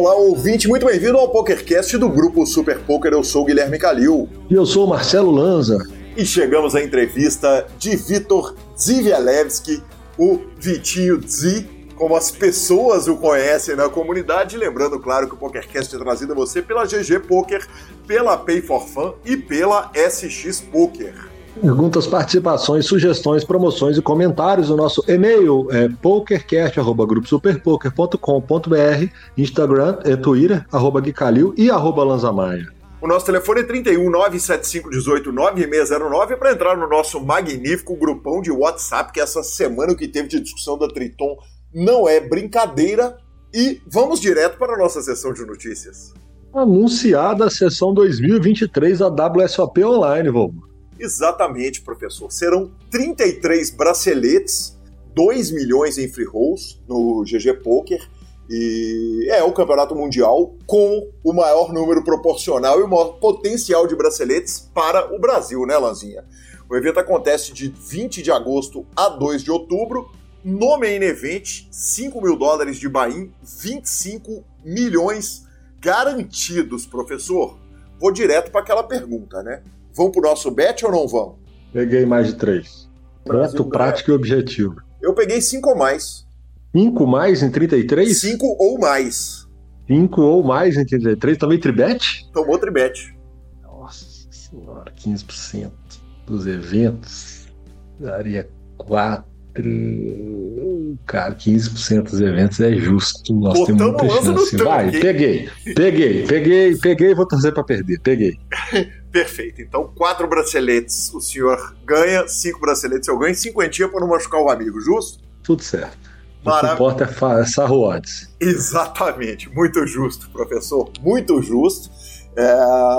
olá, ouvinte, muito bem-vindo ao PokerCast do grupo Super Poker. Eu sou o Guilherme Calil. E eu sou o Marcelo Lanza. E chegamos à entrevista de Vitor Zivielewski, o Vitinho Z, como as pessoas o conhecem na comunidade. Lembrando, claro, que o PokerCast é trazido a você pela GG Poker, pela Pay for Fun e pela SX Poker. Perguntas, participações, sugestões, promoções e comentários. O nosso e-mail é pokercast.gruposuperpoker.com.br, Instagram é Twitter, arroba Guicalil e arroba Lanzamaia. O nosso telefone é 31 975 18 9609 para entrar no nosso magnífico grupão de WhatsApp, que essa semana que teve de discussão da Triton não é brincadeira. E vamos direto para a nossa sessão de notícias. Anunciada a sessão 2023 da WSOP Online, Volvo. Exatamente, professor. Serão 33 braceletes, 2 milhões em free rolls no GG Poker. E é o campeonato mundial com o maior número proporcional e o maior potencial de braceletes para o Brasil, né, Lanzinha? O evento acontece de 20 de agosto a 2 de outubro. No main event, 5 mil dólares de Bahia, 25 milhões garantidos, professor. Vou direto para aquela pergunta, né? Vão pro nosso bet ou não vão? Peguei mais de três. Ponto, prático e objetivo. Eu peguei cinco ou mais. Cinco mais em 33? Cinco ou mais. Cinco ou mais em 33? Também tribet? Tomou tribet. Nossa senhora, 15% dos eventos daria 4. Cara, 15% dos eventos é justo. Nós Botamos temos muita chance. Vai, peguei, peguei, peguei, peguei, vou torcer para perder. Peguei. Perfeito. Então, quatro braceletes o senhor ganha, cinco braceletes eu ganho, cinquentinha para não machucar o amigo, justo? Tudo certo. Maravilha. O que importa é essa odds. Exatamente. Muito justo, professor. Muito justo. É,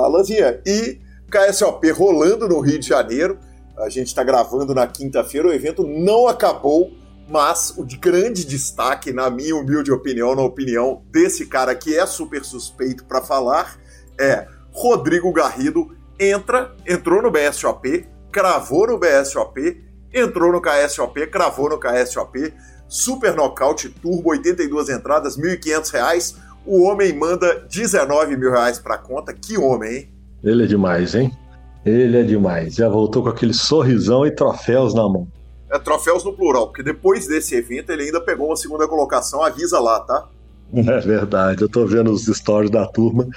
Lanzinha, e KSOP rolando no Rio de Janeiro. A gente está gravando na quinta-feira. O evento não acabou, mas o de grande destaque, na minha humilde opinião, na opinião desse cara que é super suspeito para falar, é Rodrigo Garrido entra, entrou no BSOP, cravou no BSOP, entrou no KSOP, cravou no KSOP, super nocaute, turbo, 82 entradas, R$ 1.500. O homem manda 19 mil reais pra conta. Que homem, hein? Ele é demais, hein? Ele é demais. Já voltou com aquele sorrisão e troféus na mão. É troféus no plural, porque depois desse evento ele ainda pegou uma segunda colocação. Avisa lá, tá? É verdade. Eu tô vendo os stories da turma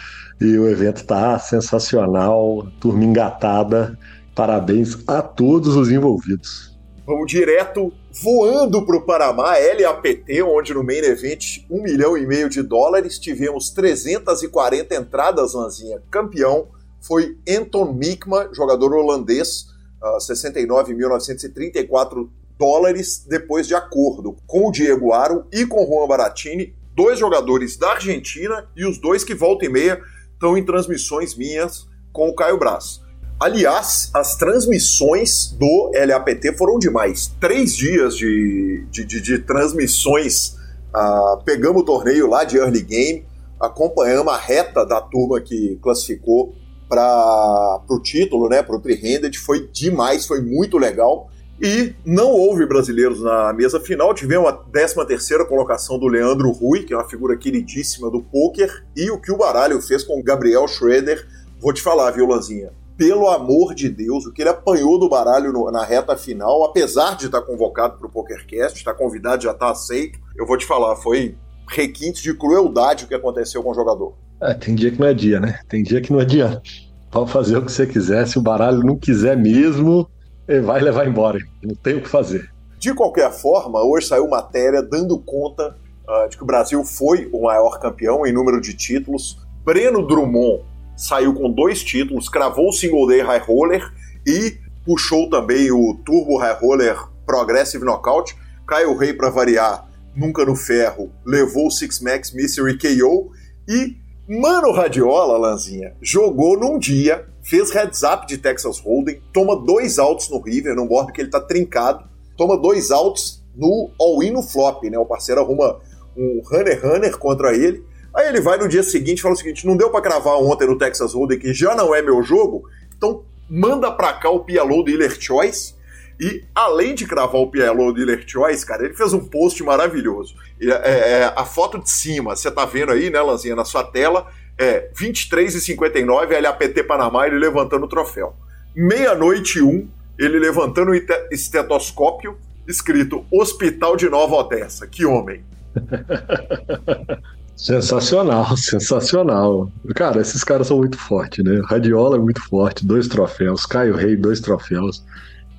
e o evento tá sensacional, turma engatada. Parabéns a todos os envolvidos. Vamos direto voando para o Panamá, LAPT, onde no main event um milhão e meio de dólares, tivemos 340 entradas, Lanzinha. Campeão foi Anton Mikma, jogador holandês, uh, 69.934 dólares depois de acordo com o Diego Aro e com o Juan Baratini, dois jogadores da Argentina e os dois que volta e meia estão em transmissões minhas com o Caio Braz. Aliás, as transmissões do LAPT foram demais. Três dias de, de, de, de transmissões. Uh, pegamos o torneio lá de early game, acompanhamos a reta da turma que classificou para o título, né, para o Three-Handed. Foi demais, foi muito legal. E não houve brasileiros na mesa final. Tivemos a 13 terceira colocação do Leandro Rui, que é uma figura queridíssima do poker, e o que o baralho fez com o Gabriel Schroeder. Vou te falar, viu, Lanzinha? Pelo amor de Deus, o que ele apanhou do baralho no, na reta final, apesar de estar convocado para o PokerCast, está convidado, já está aceito, eu vou te falar, foi requinte de crueldade o que aconteceu com o jogador. É, tem dia que não é dia, né? Tem dia que não adianta. Pode fazer o que você quiser, se o baralho não quiser mesmo, ele vai levar embora, não tem o que fazer. De qualquer forma, hoje saiu matéria dando conta uh, de que o Brasil foi o maior campeão em número de títulos. Breno Drummond saiu com dois títulos, cravou o Single Day High Roller e puxou também o Turbo High Roller Progressive Knockout. Caio Rei, para variar, nunca no ferro, levou o Six Max Mystery KO e Mano Radiola, Lanzinha, jogou num dia fez heads up de Texas Hold'em, toma dois altos no River, num board que ele tá trincado, toma dois altos no all-in no flop, né? O parceiro arruma um runner-runner contra ele. Aí ele vai no dia seguinte e fala o seguinte: não deu para cravar ontem no Texas Hold'em, que já não é meu jogo, então manda pra cá o Pialo Dealer Choice. E além de cravar o PLO Dealer Choice, cara, ele fez um post maravilhoso. É, é, a foto de cima, você tá vendo aí, né, Lanzinha, na sua tela, é 23h59, LAPT Panamá, ele levantando o troféu. Meia-noite 1, ele levantando o estetoscópio, escrito Hospital de Nova Odessa. Que homem! Sensacional, sensacional. Cara, esses caras são muito fortes, né? Radiola é muito forte, dois troféus. Caio Rei, dois troféus.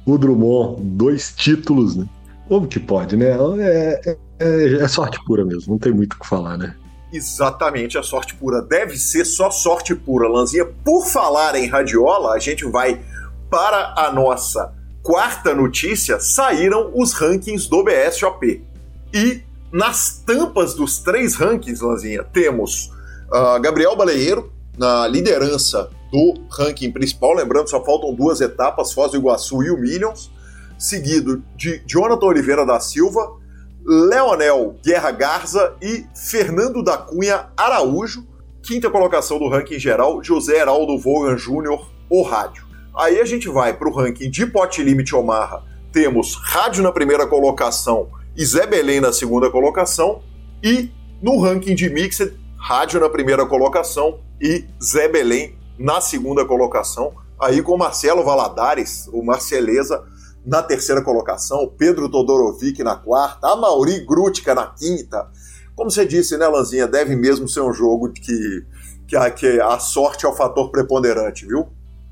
O Drummond, dois títulos, né? Como que pode, né? É, é, é sorte pura mesmo, não tem muito o que falar, né? Exatamente, é sorte pura. Deve ser só sorte pura, Lanzinha. Por falar em radiola, a gente vai para a nossa quarta notícia. Saíram os rankings do BSOP. E nas tampas dos três rankings, Lanzinha, temos uh, Gabriel Baleeiro na liderança do ranking principal. Lembrando, só faltam duas etapas: Foz do Iguaçu e o Millions. Seguido de Jonathan Oliveira da Silva, Leonel Guerra Garza e Fernando da Cunha Araújo. Quinta colocação do ranking geral, José Heraldo Vogan Júnior, o rádio. Aí a gente vai para o ranking de Pot Limit Omarra. Temos rádio na primeira colocação e Zé Belém na segunda colocação. E no ranking de Mixed, Rádio na primeira colocação e Zé Belém na segunda colocação. Aí com Marcelo Valadares, o Marceleza, na terceira colocação, Pedro Todorovic na quarta, a Mauri Grutka na quinta. Como você disse, né, Lanzinha, deve mesmo ser um jogo que, que, a, que a sorte é o fator preponderante, viu?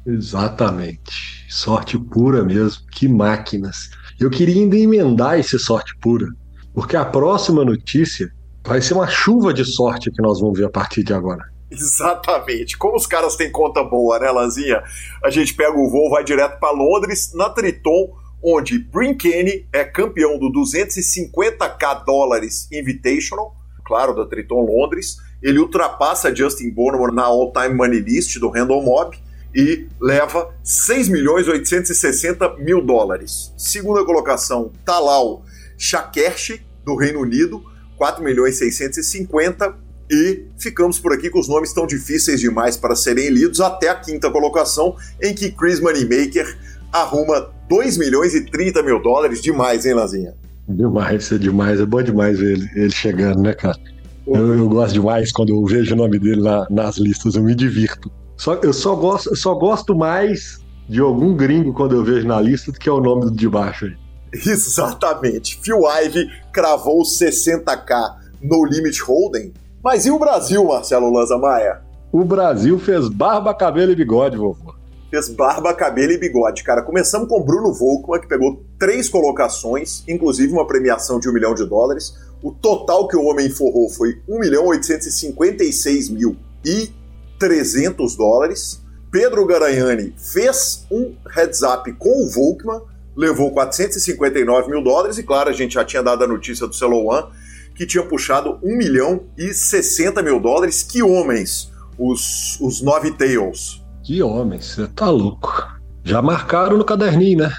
Exatamente. Sorte pura mesmo. Que máquinas. Eu queria ainda emendar esse sorte pura, porque a próxima notícia vai ser uma chuva de sorte que nós vamos ver a partir de agora. Exatamente. Como os caras têm conta boa, né, Lanzinha? A gente pega o voo, vai direto para Londres, na Triton, onde Brinkane é campeão do 250k dólares Invitational, claro, da Triton Londres. Ele ultrapassa Justin Bonomo na all-time money list do Random Mob e leva 6 milhões 860 mil dólares. Segunda colocação, Talal Shakershi, do Reino Unido, 4 milhões 650 e ficamos por aqui com os nomes tão difíceis demais para serem lidos até a quinta colocação, em que Chris Moneymaker arruma 2 milhões e 30 mil dólares. Demais, hein, Lazinha? Demais, é demais. É bom demais ver ele, ele chegando, né, cara? Eu, eu, gosto demais quando eu vejo o nome dele na, nas listas, eu me divirto. Só, eu só gosto, eu só gosto mais de algum gringo quando eu vejo na lista do que é o nome de baixo aí. Exatamente. Phil Ivey cravou 60k no Limit Hold'em. Mas e o Brasil, Marcelo Lanza Maia? O Brasil fez barba, cabelo e bigode, vovô. Fez barba, cabelo e bigode, cara. Começamos com Bruno Volkmann, que pegou três colocações, inclusive uma premiação de um milhão de dólares. O total que o homem forrou foi 1 milhão 856 mil e 300 dólares. Pedro Garanhani fez um heads up com o Volkman, levou 459 mil dólares, e claro, a gente já tinha dado a notícia do Celo One, que tinha puxado 1 milhão e 60 mil dólares. Que homens, os, os nove Tails. Que homens, você tá louco. Já marcaram no caderninho, né?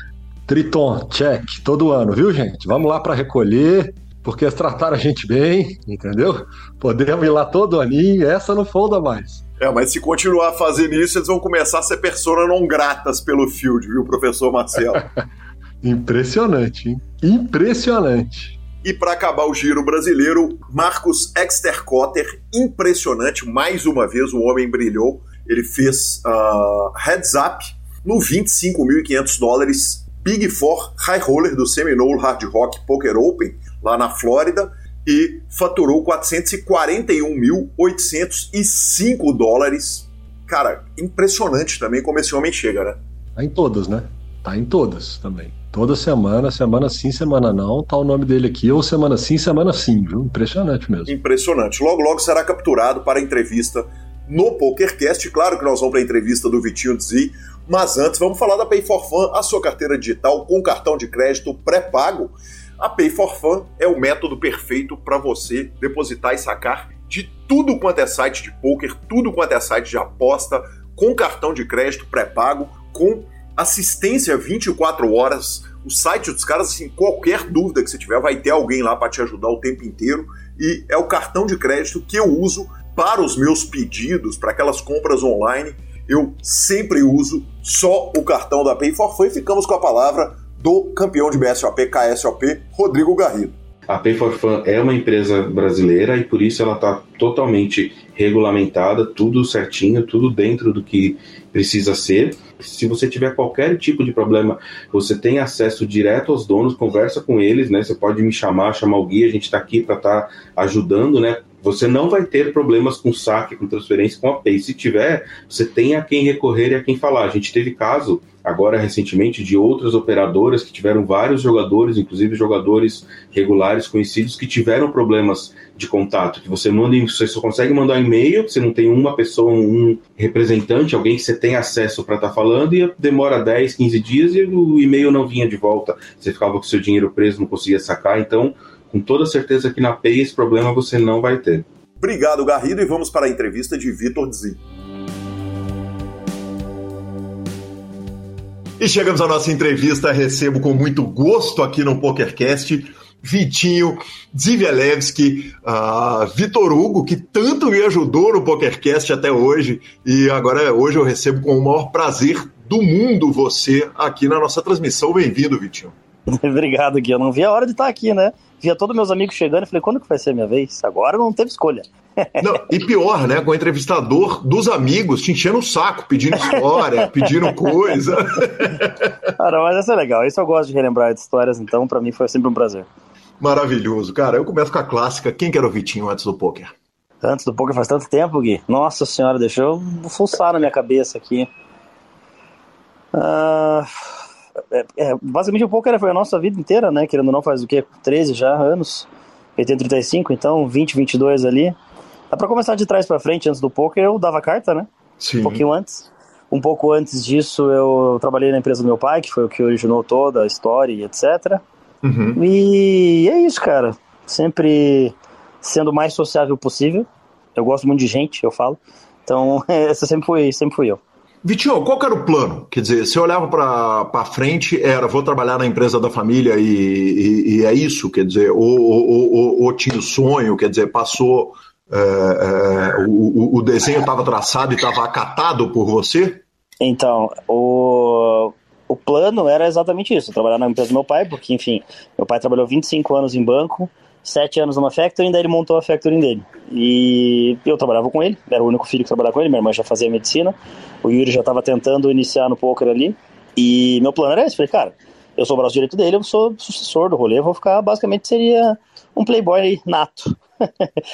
Triton, check, todo ano, viu, gente? Vamos lá para recolher, porque eles trataram a gente bem, entendeu? Podemos ir lá todo aninho, essa não folda mais. É, mas se continuar fazendo isso, eles vão começar a ser persona não gratas pelo field, viu, professor Marcelo? Impressionante, hein? Impressionante. E para acabar o giro brasileiro, Marcos Extercotter, impressionante, mais uma vez o homem brilhou. Ele fez uh, heads up no 25.500 dólares Big Four High Roller do Seminole Hard Rock Poker Open, lá na Flórida e faturou 441.805 dólares. Cara, impressionante também como esse homem chega, né? Tá em todas, né? Tá em todas também. Toda semana, semana sim, semana não, tá o nome dele aqui, ou semana sim, semana sim, viu? Impressionante mesmo. Impressionante. Logo, logo será capturado para a entrevista no PokerCast. Claro que nós vamos para a entrevista do Vitinho Dzi, mas antes vamos falar da Pay for Fun, a sua carteira digital com cartão de crédito pré-pago a Pay for Fun é o método perfeito para você depositar e sacar de tudo quanto é site de poker, tudo quanto é site de aposta, com cartão de crédito pré-pago, com assistência 24 horas. O site dos caras, assim, qualquer dúvida que você tiver, vai ter alguém lá para te ajudar o tempo inteiro. E é o cartão de crédito que eu uso para os meus pedidos, para aquelas compras online. Eu sempre uso só o cartão da Pay for Fun e ficamos com a palavra do campeão de BSOP, KSOP, Rodrigo Garrido. A Pay for Fun é uma empresa brasileira e por isso ela está totalmente regulamentada, tudo certinho, tudo dentro do que precisa ser. Se você tiver qualquer tipo de problema, você tem acesso direto aos donos, conversa com eles, né? Você pode me chamar, chamar o guia, a gente está aqui para estar tá ajudando, né? Você não vai ter problemas com saque, com transferência, com a Pay. Se tiver, você tem a quem recorrer e a quem falar. A gente teve caso agora recentemente de outras operadoras que tiveram vários jogadores, inclusive jogadores regulares conhecidos que tiveram problemas de contato, que você manda, você só consegue mandar e-mail, você não tem uma pessoa, um representante, alguém que você tem acesso para estar tá falando e demora 10, 15 dias e o e-mail não vinha de volta. Você ficava com seu dinheiro preso, não conseguia sacar, então com toda certeza que na PEI esse problema você não vai ter. Obrigado, Garrido, e vamos para a entrevista de Vitor Dzi. E chegamos à nossa entrevista. Recebo com muito gosto aqui no PokerCast Vitinho Zivielewski, uh, Vitor Hugo, que tanto me ajudou no PokerCast até hoje. E agora, hoje, eu recebo com o maior prazer do mundo você aqui na nossa transmissão. Bem-vindo, Vitinho. Obrigado, Gui. Eu não vi a hora de estar aqui, né? via todos meus amigos chegando e falei, quando que vai ser a minha vez? Agora não teve escolha. Não, e pior, né? Com o entrevistador dos amigos te enchendo o saco, pedindo história, pedindo coisa. Cara, mas isso é legal. Isso eu gosto de relembrar de histórias, então para mim foi sempre um prazer. Maravilhoso. Cara, eu começo com a clássica. Quem que era o Vitinho antes do poker? Antes do poker faz tanto tempo, Gui. Nossa senhora, deixou fuçar na minha cabeça aqui. Ah. Uh é, é, basicamente o poker foi a nossa vida inteira, né? Querendo ou não, faz o quê? 13 já anos. Eu tenho 35, então 20, 22 ali. Dá pra começar de trás para frente, antes do poker eu dava carta, né? Sim. Um pouquinho antes. Um pouco antes disso eu trabalhei na empresa do meu pai, que foi o que originou toda a história e etc. Uhum. E é isso, cara. Sempre sendo o mais sociável possível. Eu gosto muito de gente, eu falo. Então, essa sempre foi, sempre fui eu. Vitinho, qual era o plano? Quer dizer, você olhava para frente, era vou trabalhar na empresa da família e, e, e é isso? Quer dizer, ou, ou, ou, ou tinha o sonho, quer dizer, passou, é, é, o, o desenho estava traçado e estava acatado por você? Então, o, o plano era exatamente isso, trabalhar na empresa do meu pai, porque, enfim, meu pai trabalhou 25 anos em banco, sete anos numa factory, daí ele montou a factory dele. E eu trabalhava com ele, era o único filho que trabalhava com ele, minha irmã já fazia medicina, o Yuri já estava tentando iniciar no poker ali, e meu plano era esse, falei, cara, eu sou o braço direito dele, eu sou sucessor do rolê, vou ficar, basicamente, seria um playboy nato.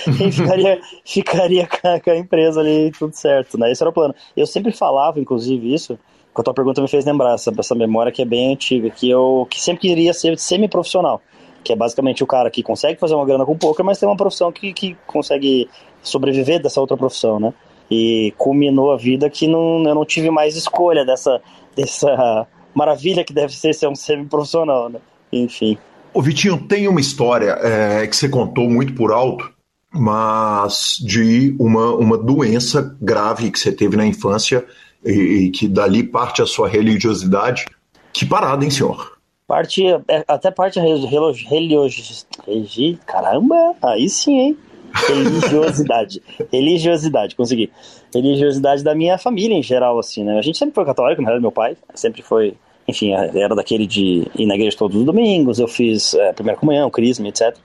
e ficaria, ficaria com a empresa ali tudo certo, né? Esse era o plano. Eu sempre falava, inclusive, isso, que a tua pergunta me fez lembrar essa, essa memória que é bem antiga, que eu que sempre queria ser semi-profissional que é basicamente o cara que consegue fazer uma grana com poker, mas tem uma profissão que, que consegue sobreviver dessa outra profissão, né? E culminou a vida que não, eu não tive mais escolha dessa, dessa maravilha que deve ser ser um semi-profissional, né? Enfim. O Vitinho, tem uma história é, que você contou muito por alto, mas de uma, uma doença grave que você teve na infância e, e que dali parte a sua religiosidade. Que parada, hein, senhor? Parte, é, até parte religiosidade. Caramba, aí sim, hein? Religiosidade. religiosidade, consegui. Religiosidade da minha família em geral, assim, né? A gente sempre foi católico, na realidade, meu pai sempre foi, enfim, era daquele de ir na igreja todos os domingos, eu fiz é, primeira comunhão, crisma, etc.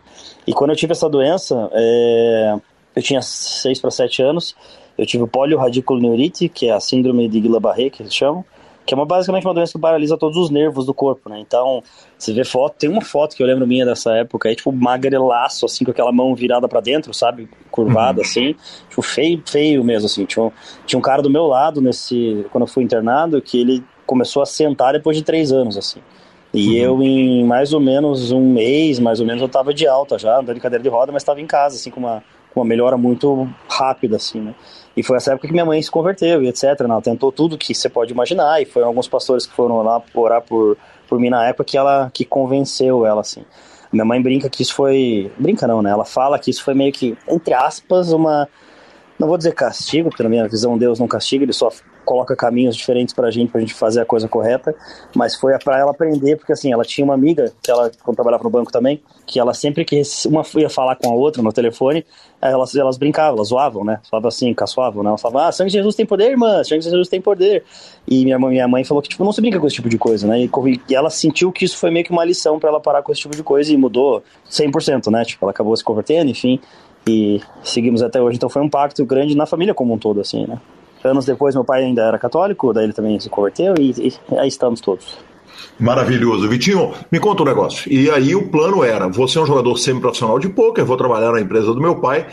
E quando eu tive essa doença, é, eu tinha 6 para 7 anos, eu tive o polio radiculoneurite, que é a síndrome de Guillain-Barré, que eles chamam, que é uma, basicamente uma doença que paralisa todos os nervos do corpo, né? Então, você vê foto, tem uma foto que eu lembro minha dessa época, aí, tipo, magrelaço, assim, com aquela mão virada para dentro, sabe? Curvada, uhum. assim, tipo, feio, feio mesmo, assim. Tinha um, tinha um cara do meu lado, nesse, quando eu fui internado, que ele começou a sentar depois de três anos, assim. E uhum. eu, em mais ou menos um mês, mais ou menos, eu tava de alta já, andando de cadeira de roda, mas tava em casa, assim, com uma, com uma melhora muito rápida, assim, né? E foi essa época que minha mãe se converteu e etc. Ela tentou tudo que você pode imaginar. E foi alguns pastores que foram lá orar por, por mim na época que ela que convenceu ela, assim. Minha mãe brinca que isso foi. Brinca não, né? Ela fala que isso foi meio que, entre aspas, uma. Não vou dizer castigo, porque na minha visão Deus não castiga, ele só coloca caminhos diferentes pra gente, pra gente fazer a coisa correta, mas foi pra ela aprender, porque assim, ela tinha uma amiga, que ela, quando trabalhava no banco também, que ela sempre que uma ia falar com a outra no telefone, elas, elas brincavam, elas zoavam, né? Falavam assim, caçoavam, né? Elas falavam, ah, sangue de Jesus tem poder, irmã, sangue de Jesus tem poder. E minha, minha mãe falou que, tipo, não se brinca com esse tipo de coisa, né? E, e ela sentiu que isso foi meio que uma lição para ela parar com esse tipo de coisa e mudou 100%, né? Tipo, ela acabou se convertendo, enfim, e seguimos até hoje. Então foi um pacto grande na família como um todo, assim, né? Anos depois, meu pai ainda era católico, daí ele também se converteu e, e aí estamos todos. Maravilhoso. Vitinho, me conta um negócio. E aí o plano era: você é um jogador semi-profissional de pôquer, vou trabalhar na empresa do meu pai,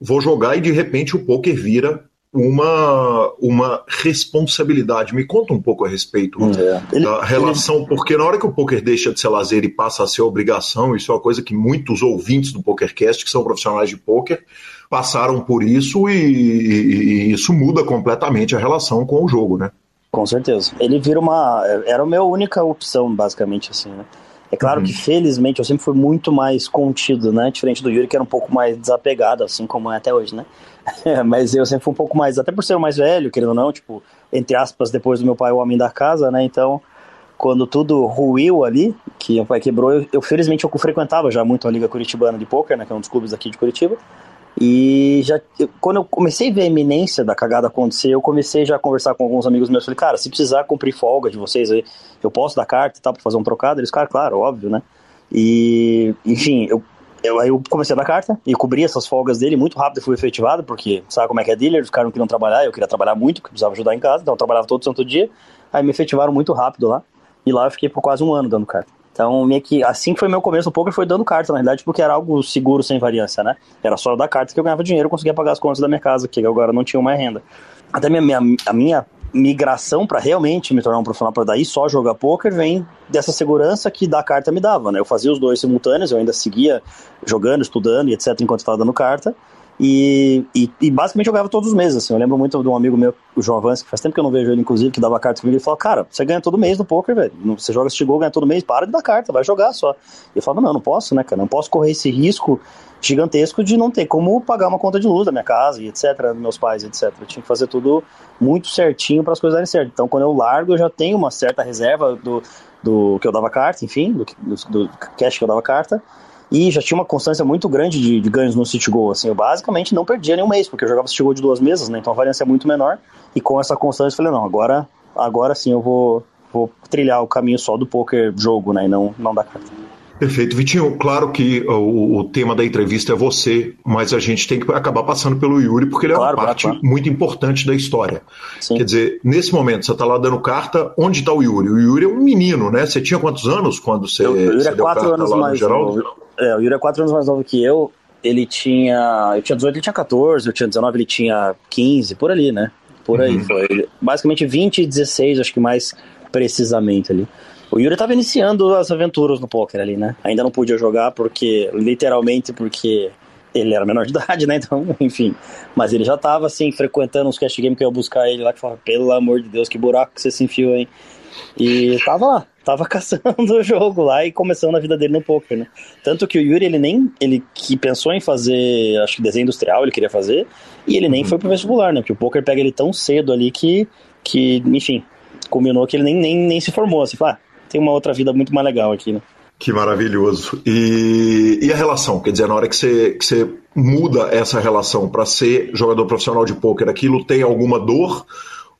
vou jogar e de repente o pôquer vira uma, uma responsabilidade. Me conta um pouco a respeito hum, é. da relação, ele... porque na hora que o poker deixa de ser lazer e passa a ser obrigação, isso é uma coisa que muitos ouvintes do PokerCast, que são profissionais de poker, passaram por isso e, e, e isso muda completamente a relação com o jogo, né? Com certeza. Ele vira uma. Era a minha única opção, basicamente, assim, né? É claro uhum. que, felizmente, eu sempre fui muito mais contido, né? Diferente do Yuri, que era um pouco mais desapegado, assim como é até hoje, né? Mas eu sempre fui um pouco mais, até por ser o mais velho, querendo ou não, tipo, entre aspas, depois do meu pai, o homem da casa, né? Então, quando tudo ruiu ali, que meu pai quebrou, eu, eu felizmente eu frequentava já muito a Liga Curitibana de Poker, né? Que é um dos clubes aqui de Curitiba. E já, quando eu comecei a ver a iminência da cagada acontecer, eu comecei já a conversar com alguns amigos meus. Falei, cara, se precisar cumprir folga de vocês aí, eu posso dar carta e tal, pra fazer um trocado? Eles, cara, claro, óbvio, né? E, enfim, eu, eu, aí eu comecei a dar carta e cobri essas folgas dele. Muito rápido fui efetivado, porque sabe como é que é dealer? Os caras não queriam trabalhar, eu queria trabalhar muito, porque precisava ajudar em casa, então eu trabalhava todo santo dia. Aí me efetivaram muito rápido lá. E lá eu fiquei por quase um ano dando carta. Então, meio que assim foi meu começo no poker, foi dando carta, na realidade, porque era algo seguro, sem variância, né? Era só dar carta que eu ganhava dinheiro, conseguia pagar as contas da minha casa, que agora não tinha mais renda. Até minha, minha, a minha migração para realmente me tornar um profissional para daí só jogar poker vem dessa segurança que da carta me dava, né? Eu fazia os dois simultâneos, eu ainda seguia jogando, estudando e etc enquanto estava dando carta. E, e, e, basicamente jogava todos os meses, assim. Eu lembro muito de um amigo meu, o João Vance, que faz tempo que eu não vejo ele, inclusive, que dava carta comigo. Ele falou: Cara, você ganha todo mês no poker, velho. Você joga esse gol, ganha todo mês, para de dar carta, vai jogar só. E eu falava: Não, não posso, né, cara? Não posso correr esse risco gigantesco de não ter como pagar uma conta de luz da minha casa e etc, meus pais, etc. Eu tinha que fazer tudo muito certinho para as coisas darem certo. Então, quando eu largo, eu já tenho uma certa reserva do, do que eu dava carta, enfim, do, do cash que eu dava carta e já tinha uma constância muito grande de, de, ganhos no City Goal. Assim, eu basicamente não perdia nenhum mês, porque eu jogava City Goal de duas mesas, né? Então a variância é muito menor. E com essa constância eu falei, não, agora, agora sim eu vou, vou trilhar o caminho só do poker jogo, né? E não, não da carta. Perfeito. Vitinho, claro que o, o, tema da entrevista é você, mas a gente tem que acabar passando pelo Yuri, porque ele é claro, uma parte claro. muito importante da história. Sim. Quer dizer, nesse momento, você está lá dando carta, onde está o Yuri? O Yuri é um menino, né? Você tinha quantos anos quando você, o Yuri é quatro anos mais novo. É, o Yuri é quatro anos mais novo que eu. Ele tinha. Eu tinha 18, ele tinha 14, eu tinha 19, ele tinha 15, por ali, né? Por aí. Uhum. Foi basicamente 20 e 16, acho que mais precisamente ali. O Yuri estava iniciando as aventuras no poker ali, né? Ainda não podia jogar porque, literalmente, porque ele era menor de idade, né? Então, enfim. Mas ele já estava assim, frequentando uns cash games que eu ia buscar ele lá, que falava, pelo amor de Deus, que buraco que você se enfiou, hein? E tava lá, tava caçando o jogo lá e começando a vida dele no poker, né? Tanto que o Yuri, ele nem, ele que pensou em fazer, acho que desenho industrial ele queria fazer, e ele nem uhum. foi pro vestibular, né? Porque o poker pega ele tão cedo ali que, que enfim, combinou que ele nem, nem, nem se formou, assim, ah, tem uma outra vida muito mais legal aqui, né? Que maravilhoso. E, e a relação? Quer dizer, na hora que você, que você muda essa relação para ser jogador profissional de pôquer, aquilo tem alguma dor?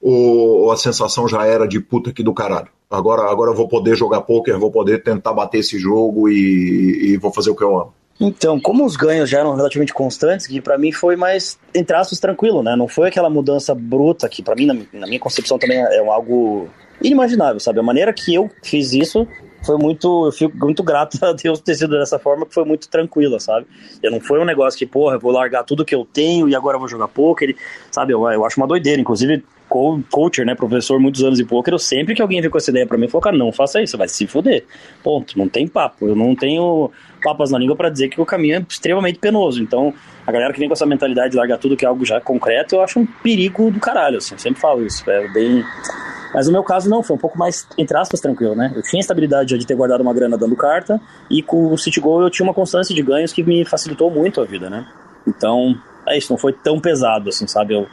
Ou a sensação já era de puta que do caralho? Agora, agora eu vou poder jogar pôquer, vou poder tentar bater esse jogo e, e vou fazer o que eu amo. Então, como os ganhos já eram relativamente constantes, que para mim foi mais, entre aspas, tranquilo, né? Não foi aquela mudança bruta que para mim, na, minha concepção, também é algo inimaginável, sabe? A maneira que eu fiz isso foi muito. Eu fico muito grato a Deus ter sido dessa forma, que foi muito tranquila, sabe? Eu não foi um negócio que, porra, eu vou largar tudo que eu tenho e agora eu vou jogar poker, sabe? Eu, eu acho uma doideira. Inclusive, coach, né, professor, muitos anos de poker, eu sempre que alguém vem com essa ideia para mim, eu cara, não faça isso, vai se fuder. Ponto. Não tem papo. Eu não tenho papas na língua para dizer que o caminho é extremamente penoso. Então, a galera que vem com essa mentalidade de largar tudo que é algo já concreto, eu acho um perigo do caralho, assim. Eu sempre falo isso. É bem mas no meu caso não, foi um pouco mais, entre aspas, tranquilo, né? Eu tinha estabilidade de ter guardado uma grana dando carta, e com o City Goal eu tinha uma constância de ganhos que me facilitou muito a vida, né? Então, é isso, não foi tão pesado, assim, sabe? Eu,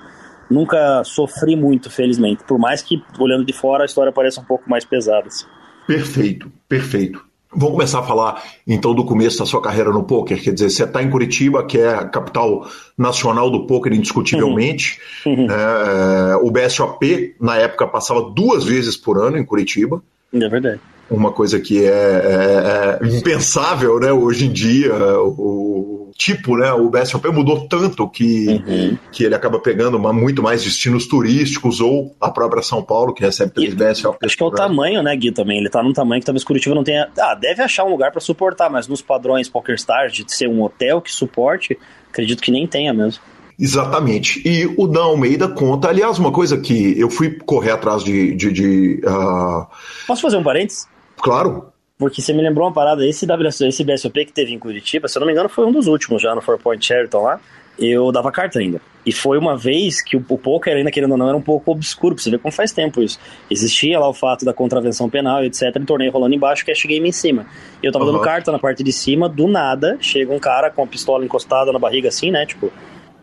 nunca sofri muito, felizmente. Por mais que, olhando de fora, a história pareça um pouco mais pesada. Assim. Perfeito, perfeito. Vamos começar a falar então do começo da sua carreira no poker. Quer dizer, você está em Curitiba, que é a capital nacional do poker, indiscutivelmente. Uhum. É, o BSOP, na época, passava duas vezes por ano em Curitiba. É verdade uma coisa que é, é, é, impensável, né? Hoje em dia, o, tipo, né? O BSOP mudou tanto que, uhum. que ele acaba pegando uma, muito mais destinos turísticos ou a própria São Paulo, que recebe três BSOP. Acho que é o tamanho, né, Gui, também. Ele tá num tamanho que talvez Curitiba não tenha. Ah, deve achar um lugar para suportar, mas nos padrões PokerStars de ser um hotel que suporte, acredito que nem tenha mesmo. Exatamente. E o Dan Almeida conta, aliás, uma coisa que eu fui correr atrás de. de, de uh... Posso fazer um parênteses? Claro. Porque você me lembrou uma parada, esse, WSOP, esse BSOP que teve em Curitiba, se eu não me engano, foi um dos últimos já no Four Point Sheraton lá. Eu dava carta ainda. E foi uma vez que o, o poker, ainda querendo ou não, era um pouco obscuro, pra você ver como faz tempo isso. Existia lá o fato da contravenção penal, etc. E torneio rolando embaixo, cash game em cima. E eu tava uhum. dando carta na parte de cima, do nada, chega um cara com a pistola encostada na barriga assim, né? Tipo,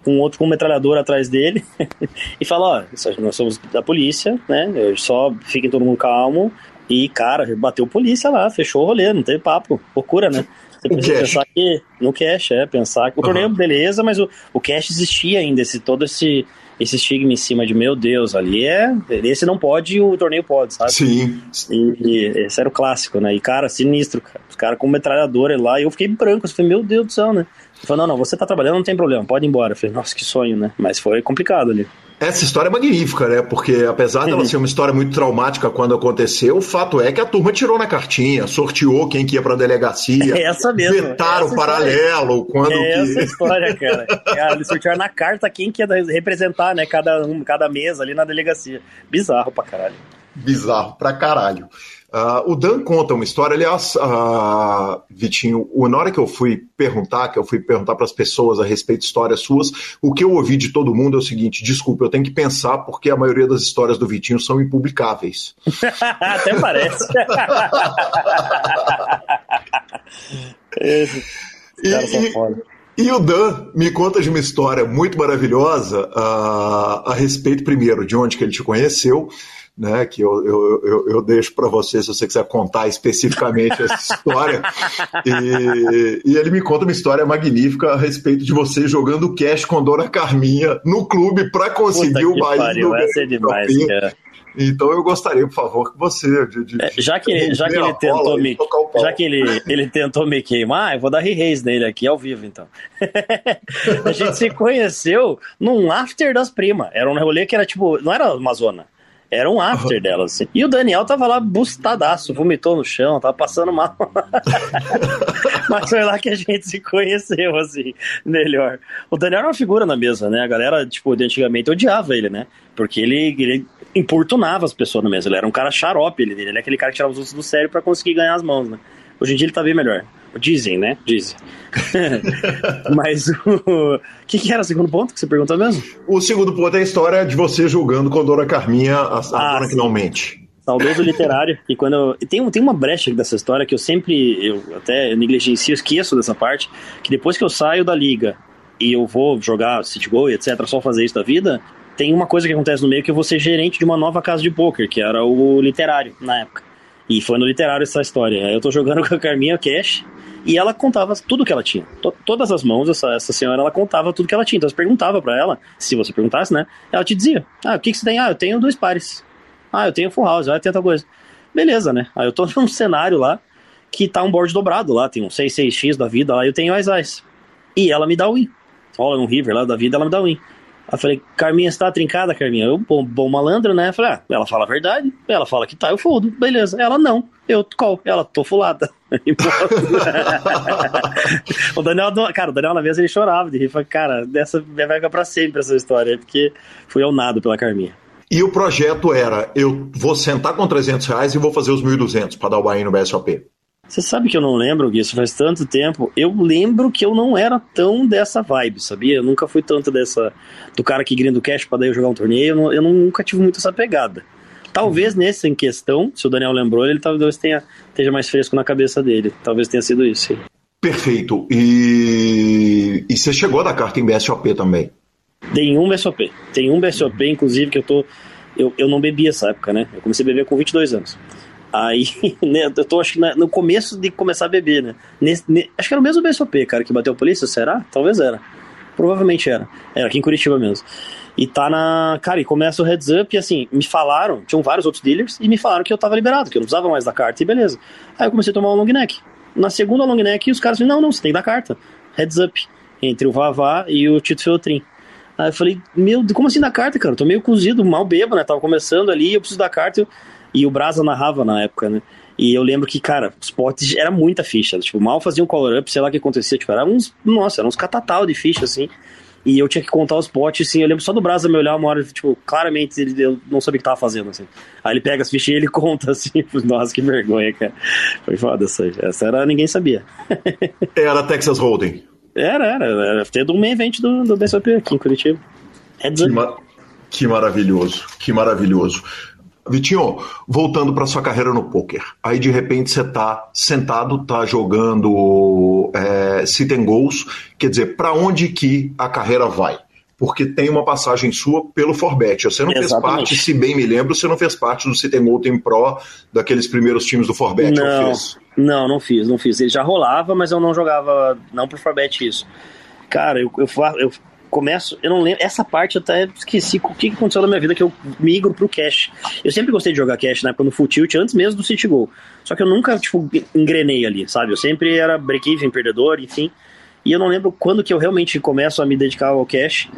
com outro com um metralhador atrás dele e fala, ó, nós somos da polícia, né? Só fiquem todo mundo calmo. E, cara, bateu polícia lá, fechou o rolê, não teve papo. Loucura, né? Você precisa pensar que. No cash, é, pensar que. O torneio, uhum. beleza, mas o, o cash existia ainda, esse, todo esse, esse estigma em cima de, meu Deus, ali é. Esse não pode e o torneio pode, sabe? Sim. E, e, esse era o clássico, né? E, cara, sinistro, cara. Os caras com metralhadora lá, e eu fiquei branco. Eu falei, meu Deus do céu, né? Ele falou, não, não, você tá trabalhando, não tem problema, pode ir embora. Eu falei, nossa, que sonho, né? Mas foi complicado ali. Essa história é magnífica, né? Porque apesar dela ser uma história muito traumática quando aconteceu, o fato é que a turma tirou na cartinha, sorteou quem que ia pra delegacia. É essa mesmo. Vetaram o paralelo quando. É essa que... história, cara. cara. Eles sortearam na carta quem que ia representar, né? Cada, um, cada mesa ali na delegacia. Bizarro pra caralho. Bizarro pra caralho. Uh, o Dan conta uma história, aliás, uh, Vitinho, na hora que eu fui perguntar, que eu fui perguntar para as pessoas a respeito de histórias suas, o que eu ouvi de todo mundo é o seguinte: desculpa, eu tenho que pensar porque a maioria das histórias do Vitinho são impublicáveis. Até parece. Esse, e, e, e, o Dan me conta de uma história muito maravilhosa uh, a respeito, primeiro, de onde que ele te conheceu né, que eu, eu, eu, eu deixo para você se você quiser contar especificamente essa história. E, e, ele me conta uma história magnífica a respeito de você jogando cash com Dona Carminha no clube para conseguir o mais do Vai ser demais, cara. Então eu gostaria, por favor, que você. De, de, é, já que, já que ele tentou me. Já que ele, ele tentou me queimar, eu vou dar re-raise nele aqui ao vivo, então. a gente se conheceu num after das primas. Era um rolê que era tipo. Não era Amazona. Era um after uhum. dela, assim. E o Daniel tava lá bustadaço, vomitou no chão, tava passando mal. Mas foi lá que a gente se conheceu, assim, melhor. O Daniel era uma figura na mesa, né? A galera, tipo, de antigamente odiava ele, né? Porque ele, ele importunava as pessoas na mesa. Ele era um cara xarope, ele, ele é aquele cara que tirava os outros do sério para conseguir ganhar as mãos, né? Hoje em dia ele tá bem melhor. Dizem, né? Dizem. Mas o. Que, que, era o segundo ponto que você perguntou mesmo? O segundo ponto é a história de você julgando com a Dona Carminha, a, a ah, que não mente. Saudoso literário. E quando eu, tem, tem uma brecha dessa história que eu sempre. Eu até negligencio, esqueço dessa parte. Que depois que eu saio da liga e eu vou jogar City Go e etc., só fazer isso da vida, tem uma coisa que acontece no meio que eu vou ser gerente de uma nova casa de poker, que era o literário na época. E foi no literário essa história. Eu tô jogando com a Carminha Cash e ela contava tudo que ela tinha. T todas as mãos, essa, essa senhora, ela contava tudo que ela tinha. Então você perguntava para ela, se você perguntasse, né? Ela te dizia: Ah, o que, que você tem? Ah, eu tenho dois pares. Ah, eu tenho full house. Ah, eu tenho outra coisa. Beleza, né? Aí eu tô num cenário lá que tá um board dobrado lá, tem um 6-6x da vida lá, eu tenho as as. E ela me dá win. Rola um river lá da vida, ela me dá win. Aí falei, Carminha, você tá trincada, Carminha? Eu, bom, bom malandro, né? Falei, ah, ela fala a verdade. Ela fala que tá, eu fodo. Beleza. Ela, não. Eu, qual? Ela, tô fulada. o Daniel, cara, o Daniel na mesa ele chorava de rir. Falei, cara, dessa vai ficar pra sempre essa história, porque fui eu nado pela Carminha. E o projeto era, eu vou sentar com 300 reais e vou fazer os 1.200 para dar o buy no BSOP. Você sabe que eu não lembro, Gui, isso faz tanto tempo. Eu lembro que eu não era tão dessa vibe, sabia? Eu nunca fui tanto dessa. do cara que grinda o cash pra daí eu jogar um torneio. Eu, não, eu nunca tive muito essa pegada. Talvez uhum. nesse em questão, se o Daniel lembrou, ele talvez tenha, esteja mais fresco na cabeça dele. Talvez tenha sido isso. Perfeito. E, e você chegou da carta em BSOP também? Dei um BSOP. Tem um BSOP, inclusive, que eu tô. Eu, eu não bebi essa época, né? Eu comecei a beber com 22 anos. Aí, né, eu tô acho que no começo de começar a beber, né? Nesse, ne, acho que era o mesmo BSOP, cara, que bateu a polícia, será? Talvez era. Provavelmente era. Era aqui em Curitiba mesmo. E tá na. Cara, e começa o heads up e assim, me falaram, tinham vários outros dealers, e me falaram que eu tava liberado, que eu não precisava mais da carta, e beleza. Aí eu comecei a tomar um long neck. Na segunda long neck, os caras falaram, não, não, você tem que dar carta. Heads up. Entre o Vavá e o Tito Feltrin. Aí eu falei, meu, como assim da carta, cara? Eu tô meio cozido, mal bebo, né? Tava começando ali, eu preciso da carta. E o Brasa narrava na época, né? E eu lembro que, cara, os potes era muita ficha. Tipo, mal fazia um color up, sei lá o que acontecia. Tipo, era uns. Nossa, era uns catatal de ficha, assim. E eu tinha que contar os potes, assim. Eu lembro só do Brasa me olhar uma hora, tipo, claramente ele, eu não sabia o que tava fazendo, assim. Aí ele pega as fichas e ele conta, assim. Nossa, que vergonha, cara. Foi foda essa. Essa era, ninguém sabia. era Texas Hold'em. Era, era. Era tendo um main event do, do BSOP aqui em Curitiba. Que, ma que maravilhoso, que maravilhoso. Vitinho, voltando para sua carreira no poker, aí de repente você tá sentado, tá jogando é, sit and goals, quer dizer, para onde que a carreira vai? Porque tem uma passagem sua pelo Forbet. Você não Exatamente. fez parte, se bem me lembro, você não fez parte do Sit and Goal Team Pro daqueles primeiros times do Forbet, não, Não, não fiz, não fiz. Ele já rolava, mas eu não jogava, não pro Forbet isso. Cara, eu, eu, eu começo, eu não lembro, essa parte eu até esqueci o que aconteceu na minha vida que eu migro pro cash. Eu sempre gostei de jogar cash na época no Full Tilt, antes mesmo do City Goal. Só que eu nunca, tipo, engrenei ali, sabe? Eu sempre era break-even, perdedor, enfim. E eu não lembro quando que eu realmente começo a me dedicar ao cash.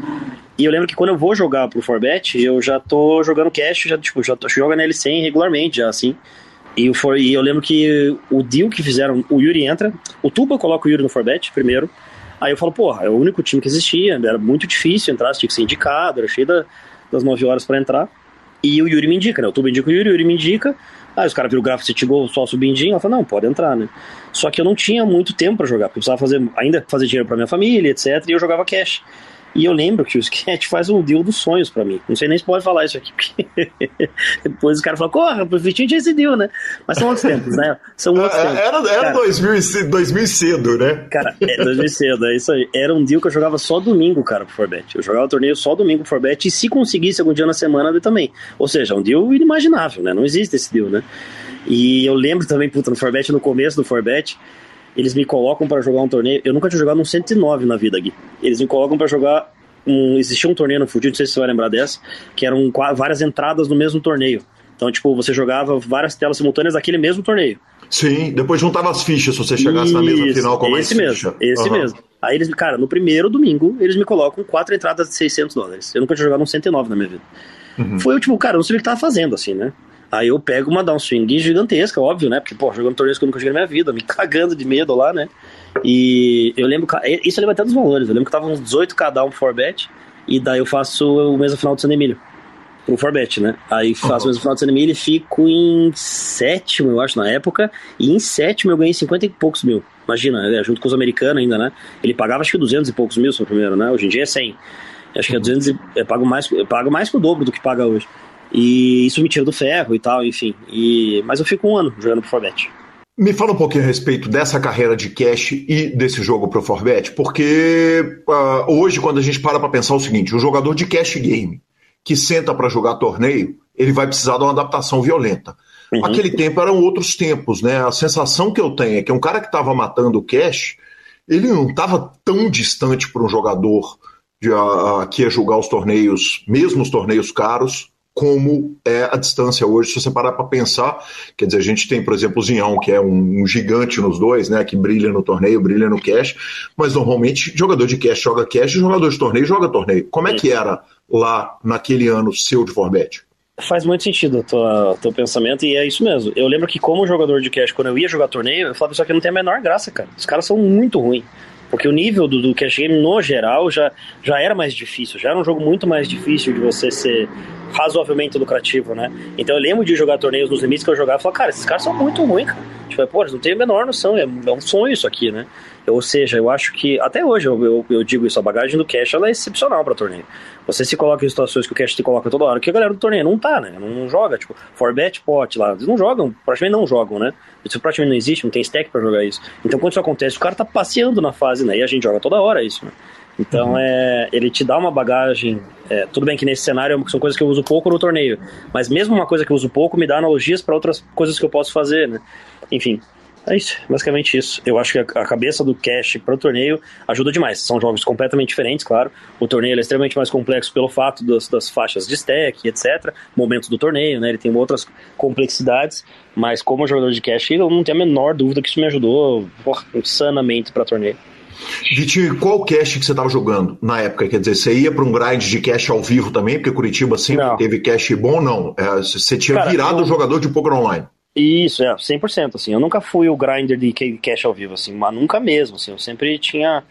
E eu lembro que quando eu vou jogar pro Forbet, eu já tô jogando cash, já, tipo, já tô jogando L100 regularmente, já, assim. E, o For, e eu lembro que o deal que fizeram, o Yuri entra, o Tuba coloca o Yuri no Forbet primeiro, Aí eu falo, porra, é o único time que existia, era muito difícil entrar, tinha que ser indicado, era cheio da, das 9 horas para entrar. E o Yuri me indica, né? O Tuba indica o Yuri, o Yuri me indica. Aí os caras viram o gráfico, você tigou só o bindinho, ela falou, não, pode entrar, né? Só que eu não tinha muito tempo para jogar, porque eu precisava fazer, ainda fazer dinheiro para minha família, etc, e eu jogava cash. E eu lembro que o Sketch faz um deal dos sonhos para mim. Não sei nem se pode falar isso aqui, porque depois os caras falam, corra, o Vitinho tinha esse deal, né? Mas são outros tempos, né? São outros tempos. Era, era cara, 2000, 2000 cedo, né? Cara, é 2000 cedo, é isso aí. Era um deal que eu jogava só domingo, cara, pro Forbet. Eu jogava o torneio só domingo pro Forbet e se conseguisse algum dia na semana, eu também. Ou seja, um deal inimaginável, né? Não existe esse deal, né? E eu lembro também, puta, no Forbet, no começo do Forbet, eles me colocam para jogar um torneio. Eu nunca tinha jogado um 109 na vida, Gui. Eles me colocam para jogar um, existia um torneio no Fuji, não sei se você vai lembrar dessa, que eram várias entradas no mesmo torneio. Então, tipo, você jogava várias telas simultâneas daquele mesmo torneio. Sim, depois juntava as fichas se você chegasse Isso, na mesa final com esse mesmo, ficha. Esse uhum. mesmo. Aí eles, cara, no primeiro domingo, eles me colocam quatro entradas de 600 dólares. Eu nunca tinha jogado um 109 na minha vida. Uhum. Foi, tipo, cara, eu não sabia o que tava fazendo, assim, né? Aí eu pego uma downswing gigantesca, óbvio, né? Porque, pô, jogando torneios que eu nunca joguei na minha vida, me cagando de medo lá, né? E eu lembro, isso eu lembro até dos valores, eu lembro que tava uns 18k down for bet, e daí eu faço o mesmo final de San Emílio. Pro Forbet, né? Aí faço uhum. o mesmo final de San Emílio e fico em sétimo, eu acho, na época. E em sétimo eu ganhei 50 e poucos mil. Imagina, né? junto com os americanos ainda, né? Ele pagava acho que 200 e poucos mil no primeiro, né? Hoje em dia é 100. Acho que é 200 e... Eu pago mais, eu pago mais que o dobro do que paga hoje. E isso me tira do ferro e tal, enfim. E... Mas eu fico um ano jogando pro Forbet. Me fala um pouquinho a respeito dessa carreira de cash e desse jogo pro Forbet, porque uh, hoje, quando a gente para para pensar o seguinte, um jogador de cash game que senta para jogar torneio, ele vai precisar de uma adaptação violenta. Uhum. Aquele tempo eram outros tempos, né? A sensação que eu tenho é que um cara que estava matando o cash, ele não estava tão distante para um jogador de, uh, que ia jogar os torneios, mesmo os torneios caros, como é a distância hoje, se você parar para pensar, quer dizer, a gente tem, por exemplo, o Zinhão, que é um, um, gigante nos dois, né, que brilha no torneio, brilha no cash, mas normalmente jogador de cash joga cash, jogador de torneio joga torneio. Como é que era lá naquele ano seu de Forbet? Faz muito sentido o teu pensamento e é isso mesmo. Eu lembro que como jogador de cash, quando eu ia jogar torneio, eu falava, isso aqui não tem a menor graça, cara. Os caras são muito ruins. Porque o nível do, do cash game, no geral, já, já era mais difícil. Já era um jogo muito mais difícil de você ser razoavelmente lucrativo, né? Então eu lembro de jogar torneios nos limites que eu jogava e falava, cara, esses caras são muito ruins, cara. Tipo, pô, eles não têm a menor noção, é, é um sonho isso aqui, né? Ou seja, eu acho que, até hoje eu, eu, eu digo isso, a bagagem do cash ela é excepcional para torneio. Você se coloca em situações que o cash te coloca toda hora, que a galera do torneio não tá, né? Não, não joga, tipo, for bet pot lá, eles não jogam, praticamente não jogam, né? Isso praticamente não existe, não tem stack para jogar isso. Então quando isso acontece, o cara tá passeando na fase, né? E a gente joga toda hora isso, né? Então, uhum. é, ele te dá uma bagagem. É, tudo bem que nesse cenário são coisas que eu uso pouco no torneio, mas mesmo uma coisa que eu uso pouco me dá analogias para outras coisas que eu posso fazer, né? Enfim, é isso, basicamente isso. Eu acho que a, cabeça do Cash para o torneio ajuda demais. São jogos completamente diferentes, claro. O torneio é extremamente mais complexo pelo fato das, das faixas de stack, etc. Momentos do torneio, né? Ele tem outras complexidades. Mas como jogador de Cash, eu não tenho a menor dúvida que isso me ajudou porra, insanamente para torneio. Vitinho, qual cash que você estava jogando na época? Quer dizer, você ia para um grind de cash ao vivo também? Porque Curitiba sempre não. teve cash bom, não? É, você tinha Cara, virado eu... jogador de poker online. Isso, é, 100%, assim, eu nunca fui o grinder de cash ao vivo, assim, mas nunca mesmo, assim, eu sempre tinha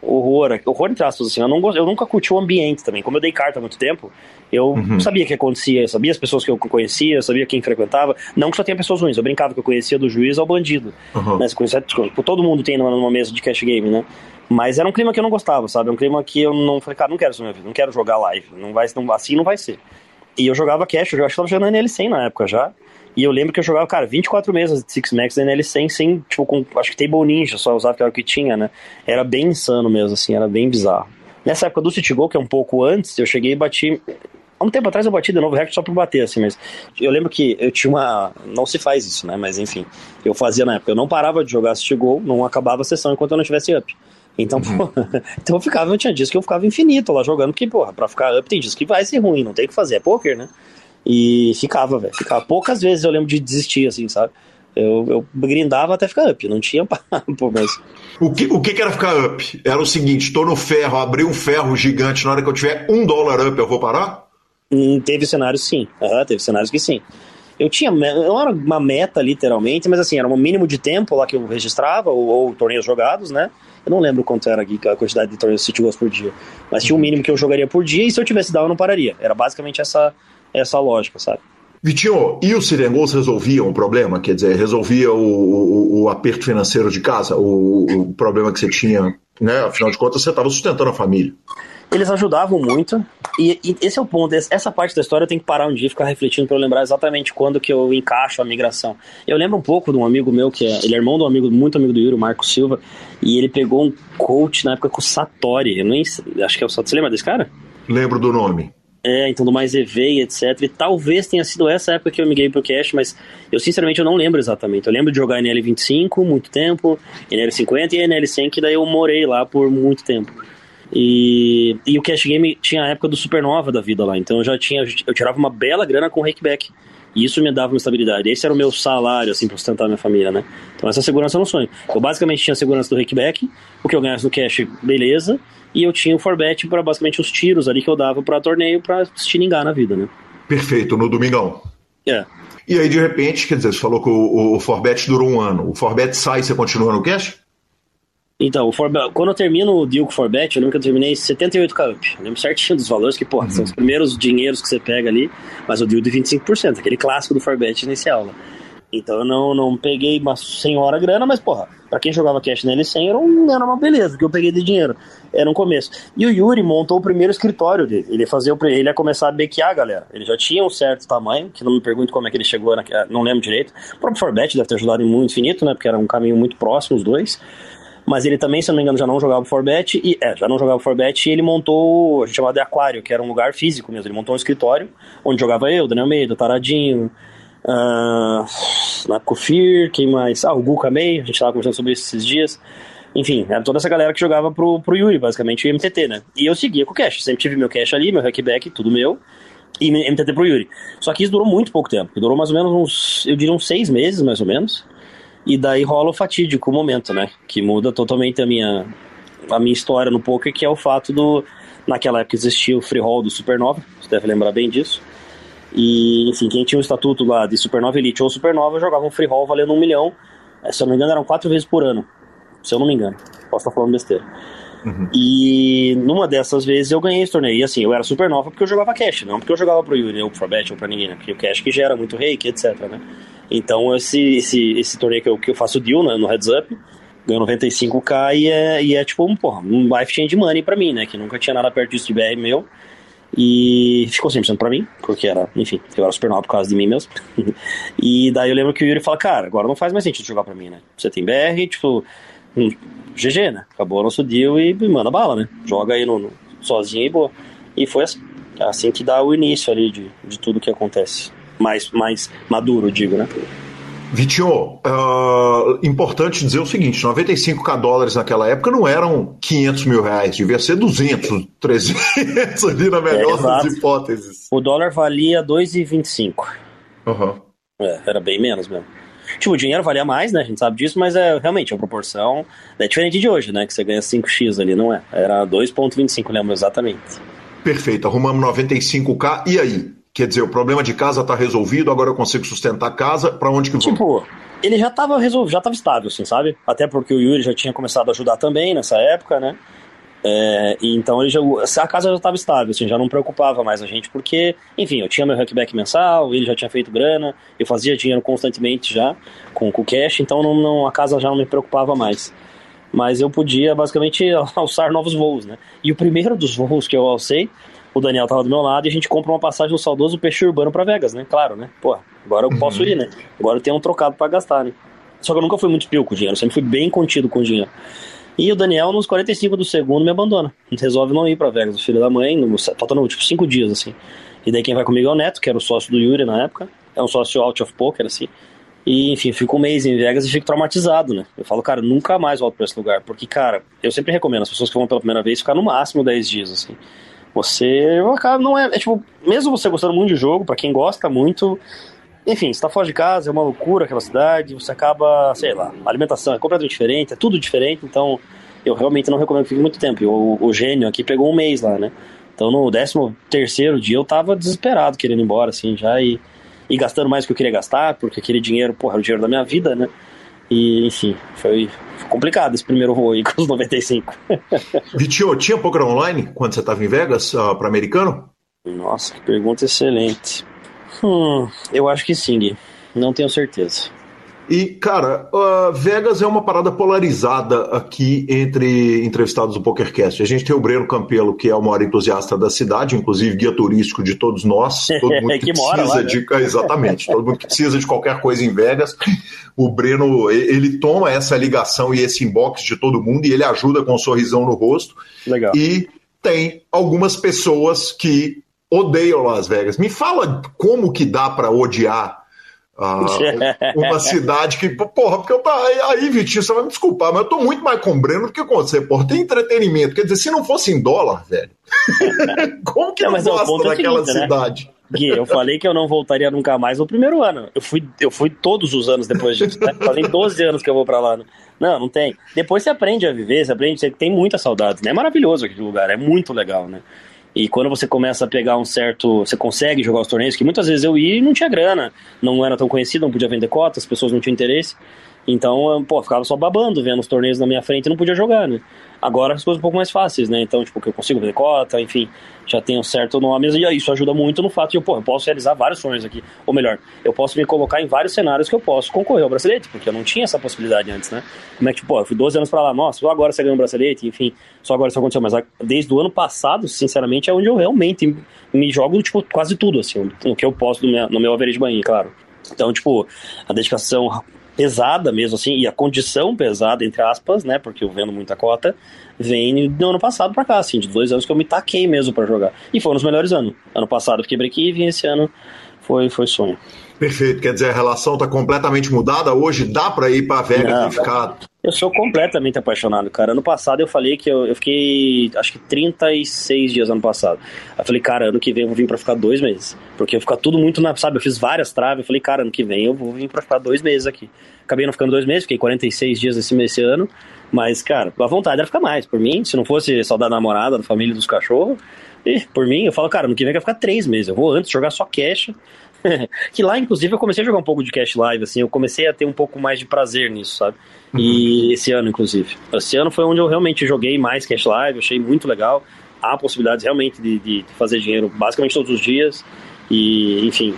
horror, horror entre aspas, assim, eu, não, eu nunca curti o ambiente também, como eu dei carta há muito tempo, eu uhum. sabia o que acontecia, eu sabia as pessoas que eu conhecia, eu sabia quem frequentava, não que só tinha pessoas ruins, eu brincava que eu conhecia do juiz ao bandido, uhum. né, conhecia, tipo, todo mundo tem numa, numa mesa de cash game, né, mas era um clima que eu não gostava, sabe, um clima que eu não falei, cara, não quero isso na minha vida, não quero jogar live, não vai, não, assim não vai ser. E eu jogava cash, eu acho que tava jogando NL100 na época já, e eu lembro que eu jogava, cara, 24 meses de Six Max da NL100 sem, tipo, com, acho que Table Ninja, só usava que era o que tinha, né? Era bem insano mesmo, assim, era bem bizarro. Nessa época do City Go, que é um pouco antes, eu cheguei e bati. Há um tempo atrás eu bati de novo recorde só pra bater, assim, mas eu lembro que eu tinha uma. Não se faz isso, né? Mas enfim, eu fazia na época. Eu não parava de jogar City Go, não acabava a sessão enquanto eu não tivesse up. Então, uhum. pô, então eu ficava, eu tinha dias que eu ficava infinito lá jogando, porque, porra, pra ficar up tem dias que vai ser ruim, não tem o que fazer, é poker, né? E ficava, velho. Ficava. Poucas vezes eu lembro de desistir, assim, sabe? Eu, eu grindava até ficar up, não tinha papo, mas. O que, o que era ficar up? Era o seguinte: tô no ferro, abri um ferro gigante, na hora que eu tiver um dólar up, eu vou parar? Hum, teve cenários sim. Uhum, teve cenários que sim. Eu tinha, não era uma meta literalmente, mas assim, era um mínimo de tempo lá que eu registrava, ou, ou torneios jogados, né? Eu não lembro quanto era aqui a quantidade de torneios City Goals por dia, mas tinha um mínimo que eu jogaria por dia, e se eu tivesse down eu não pararia. Era basicamente essa, essa lógica, sabe? Vitinho, e os Sirengos resolviam o problema? Quer dizer, resolvia o, o, o aperto financeiro de casa, o, o, problema que você tinha, né? Afinal de contas, você estava sustentando a família. Eles ajudavam muito, e, e, esse é o ponto. Essa parte da história eu tenho que parar um dia e ficar refletindo para eu lembrar exatamente quando que eu encaixo a migração. Eu lembro um pouco de um amigo meu, que é, ele é irmão de um amigo, muito amigo do Yuri, o Marco Silva, e ele pegou um coach na época com o Satori. Eu nem, acho que é o Satori. Você lembra desse cara? Lembro do nome. É, então do mais EV etc. E talvez tenha sido essa época que eu migrei pro Cash, mas eu sinceramente eu não lembro exatamente. Eu lembro de jogar NL25 muito tempo, NL50 e NL100, que daí eu morei lá por muito tempo. E, e o Cash Game tinha a época do Supernova da vida lá, então eu já tinha, eu tirava uma bela grana com o Rakeback. E isso me dava uma estabilidade. Esse era o meu salário, assim, pra sustentar minha família, né? Então essa segurança eu não sonho. Eu basicamente tinha a segurança do Rakeback, o que eu ganhasse no cash, beleza e eu tinha o Forbet para basicamente os tiros ali que eu dava para torneio para estilingar na vida, né? Perfeito, no domingão. É. E aí, de repente, quer dizer, você falou que o, o Forbet durou um ano. O Forbet sai e você continua no cash? Então, o Forbet, quando eu termino o deal com o Forbet, eu lembro que eu terminei 78k up. Eu lembro certinho dos valores, que, porra, uhum. são os primeiros dinheiros que você pega ali, mas o deal de 25%, aquele clássico do Forbet inicial, né? Então eu não, não peguei uma senhora grana, mas, porra, pra quem jogava cash na L100 era, um, era uma beleza, que eu peguei de dinheiro. Era um começo. E o Yuri montou o primeiro escritório dele. Ele ia, fazer, ele ia começar a bequear, galera. Ele já tinha um certo tamanho, que não me pergunto como é que ele chegou, na, não lembro direito. O próprio Forbet deve ter ajudado muito infinito, né? Porque era um caminho muito próximo, os dois. Mas ele também, se não me engano, já não jogava Forbet, e é, já não jogava Forbet, e ele montou, a gente chamava de Aquário, que era um lugar físico mesmo. Ele montou um escritório onde jogava eu, Daniel Meida, Taradinho, Na Kofir, quem mais? Ah, o Guka May, a gente tava conversando sobre isso esses dias. Enfim, era toda essa galera que jogava pro, pro Yuri, basicamente, o MTT, né? E eu seguia com o cash, sempre tive meu cash ali, meu hackback, tudo meu, e MTT pro Yuri. Só que isso durou muito pouco tempo, durou mais ou menos uns, eu diria uns seis meses, mais ou menos. E daí rola o fatídico momento, né? Que muda totalmente a minha, a minha história no poker, que é o fato do. Naquela época existia o free roll do Supernova, você deve lembrar bem disso. E, enfim, quem tinha o estatuto lá de Supernova Elite ou Supernova jogava um free roll valendo um milhão. É, se eu não me engano, eram quatro vezes por ano. Se eu não me engano. Posso estar falando besteira. Uhum. E numa dessas vezes eu ganhei esse torneio. E assim, eu era Supernova porque eu jogava cash, não porque eu jogava pro Yuri ou pro Bet ou pra ninguém, né? Porque o cash que gera muito reiki, etc, né? Então esse, esse, esse torneio que eu, que eu faço deal né, no Heads Up, ganho 95k e é, e é tipo um, porra, um life change money pra mim, né? Que nunca tinha nada perto disso de BR meu. E ficou 100% pra mim, porque era, enfim, eu era super nova por causa de mim mesmo. e daí eu lembro que o Yuri fala, cara, agora não faz mais sentido jogar pra mim, né? Você tem BR, tipo, hum, GG, né? Acabou o nosso deal e manda bala, né? Joga aí no, no, sozinho e boa. E foi assim, assim que dá o início ali de, de tudo que acontece. Mais, mais maduro, digo, né? Vitinho, uh, importante dizer o seguinte: 95k dólares naquela época não eram 500 mil reais, devia ser 200, 300 ali na melhor é, das hipóteses. O dólar valia 2,25. Uhum. É, era bem menos mesmo. Tipo, o dinheiro valia mais, né? A gente sabe disso, mas é realmente a proporção é diferente de hoje, né? Que você ganha 5x ali, não é? Era 2,25, lembro exatamente. Perfeito, arrumamos 95k. E aí? Quer dizer, o problema de casa tá resolvido, agora eu consigo sustentar a casa, para onde que vou? Tipo, ele já tava resolvido, já tava estável, assim, sabe? Até porque o Yuri já tinha começado a ajudar também nessa época, né? É, então ele já, a casa já estava estável, assim, já não preocupava mais a gente, porque, enfim, eu tinha meu hackback mensal, ele já tinha feito grana, eu fazia dinheiro constantemente já com, com cash, então não, não, a casa já não me preocupava mais. Mas eu podia basicamente alçar novos voos, né? E o primeiro dos voos que eu alcei o Daniel tava do meu lado e a gente compra uma passagem no saudoso Peixe Urbano para Vegas, né? Claro, né? Pô, agora eu posso ir, né? Agora eu tenho um trocado para gastar, né? Só que eu nunca fui muito pio com o dinheiro, sempre fui bem contido com o dinheiro. E o Daniel, nos 45 do segundo, me abandona. Resolve não ir para Vegas, o filho da mãe, no, faltando tipo 5 dias, assim. E daí quem vai comigo é o Neto, que era o sócio do Yuri na época. É um sócio out of poker, assim. E, enfim, fico um mês em Vegas e fico traumatizado, né? Eu falo, cara, nunca mais volto pra esse lugar. Porque, cara, eu sempre recomendo as pessoas que vão pela primeira vez ficar no máximo 10 dias, assim. Você acaba, não é, é, tipo, mesmo você gostando muito de jogo, para quem gosta muito, enfim, você tá fora de casa, é uma loucura aquela cidade, você acaba, sei lá, a alimentação é completamente diferente, é tudo diferente, então eu realmente não recomendo que fique muito tempo. O, o gênio aqui pegou um mês lá, né? Então no 13 terceiro dia eu tava desesperado querendo ir embora, assim, já e, e gastando mais do que eu queria gastar, porque aquele dinheiro, porra, era o dinheiro da minha vida, né? E, enfim, foi, complicado esse primeiro voo aí com os 95. Vitinho, tinha poker online quando você estava em Vegas uh, para americano? Nossa, que pergunta excelente. Hum, eu acho que sim, Gui. Não tenho certeza. E, cara, uh, Vegas é uma parada polarizada aqui entre entrevistados do PokerCast. A gente tem o Breno Campelo, que é o maior entusiasta da cidade, inclusive guia turístico de todos nós. Todo mundo que, que precisa lá, né? de. Exatamente, todo mundo que precisa de qualquer coisa em Vegas. O Breno, ele toma essa ligação e esse inbox de todo mundo e ele ajuda com um sorrisão no rosto. Legal. E tem algumas pessoas que odeiam Las Vegas. Me fala como que dá para odiar ah, uma cidade que, porra, porque eu tá aí, Vitinho, você vai me desculpar, mas eu tô muito mais com o Breno do que com você, porra. Tem entretenimento, quer dizer, se não fosse em dólar, velho, como que não, mas gosta daquela é seguinte, cidade? Né? Gui, eu falei que eu não voltaria nunca mais no primeiro ano. Eu fui, eu fui todos os anos depois disso. Né? Fazem 12 anos que eu vou pra lá. Né? Não, não tem. Depois você aprende a viver, você aprende, você tem muitas saudades, né? É maravilhoso aquele lugar, é muito legal, né? E quando você começa a pegar um certo. Você consegue jogar os torneios, que muitas vezes eu ia e não tinha grana, não era tão conhecido, não podia vender cotas, as pessoas não tinham interesse. Então, pô, ficava só babando, vendo os torneios na minha frente e não podia jogar, né? Agora as coisas um pouco mais fáceis, né? Então, tipo, que eu consigo vender cota, enfim, já tenho certo nome. E isso ajuda muito no fato de, pô, eu posso realizar vários sonhos aqui. Ou melhor, eu posso me colocar em vários cenários que eu posso concorrer ao bracelete, porque eu não tinha essa possibilidade antes, né? Como é que, pô, eu fui 12 anos pra lá, nossa, só agora você ganhou um bracelete, enfim, só agora isso aconteceu. Mas desde o ano passado, sinceramente, é onde eu realmente me jogo, tipo, quase tudo, assim, no que eu posso no meu, no meu average banho, claro. Então, tipo, a dedicação pesada mesmo assim, e a condição pesada, entre aspas, né, porque eu vendo muita cota, vem do ano passado pra cá, assim, de dois anos que eu me taquei mesmo para jogar. E foram os melhores anos. Ano passado eu fiquei break-even, esse ano foi, foi sonho. Perfeito, quer dizer, a relação está completamente mudada. Hoje dá para ir para Vegas Não, e ficar. Eu sou completamente apaixonado, cara. Ano passado eu falei que eu, eu fiquei, acho que 36 dias ano passado. Eu falei, cara, ano que vem eu vou vir para ficar dois meses. Porque eu ficar tudo muito na. Sabe, eu fiz várias traves. Eu falei, cara, ano que vem eu vou vir para ficar dois meses aqui. Acabei não ficando dois meses, fiquei 46 dias esse, esse ano. Mas, cara, a vontade era ficar mais. Por mim, se não fosse saudade da namorada, da família, dos cachorros. E, por mim, eu falo, cara, no que vem eu quero ficar três meses. Eu vou antes jogar só cash, que lá, inclusive, eu comecei a jogar um pouco de Cash Live, assim, eu comecei a ter um pouco mais de prazer nisso, sabe? Uhum. E esse ano, inclusive. Esse ano foi onde eu realmente joguei mais Cash Live, achei muito legal. Há possibilidades realmente de, de fazer dinheiro basicamente todos os dias. E, enfim,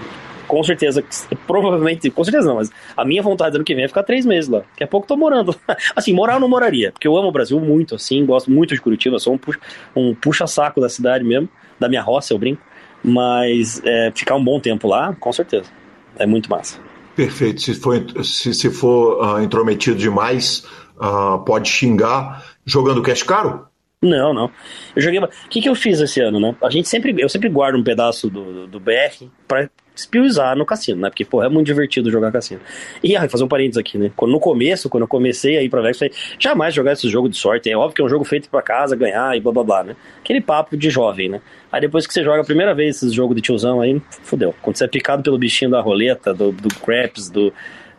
com certeza, provavelmente, com certeza não, mas a minha vontade ano que vem é ficar três meses lá. Daqui a pouco tô morando. assim, morar eu não moraria, porque eu amo o Brasil muito, assim, gosto muito de Curitiba, sou um puxa-saco um puxa da cidade mesmo, da minha roça, eu brinco. Mas é, ficar um bom tempo lá, com certeza. É muito massa. Perfeito. Se for, se, se for uh, intrometido demais, uh, pode xingar jogando cash caro? Não, não. Eu joguei. O que, que eu fiz esse ano, né? A gente sempre. Eu sempre guardo um pedaço do, do BR pra usar no cassino, né? Porque, pô, é muito divertido jogar cassino. E, ah, fazer um parênteses aqui, né? Quando, no começo, quando eu comecei a ir pra Vegas, eu falei, jamais jogar esse jogo de sorte. É óbvio que é um jogo feito pra casa, ganhar e blá blá blá, né? Aquele papo de jovem, né? Aí depois que você joga a primeira vez esse jogo de tiozão, aí fudeu. Quando você é picado pelo bichinho da roleta, do, do craps, do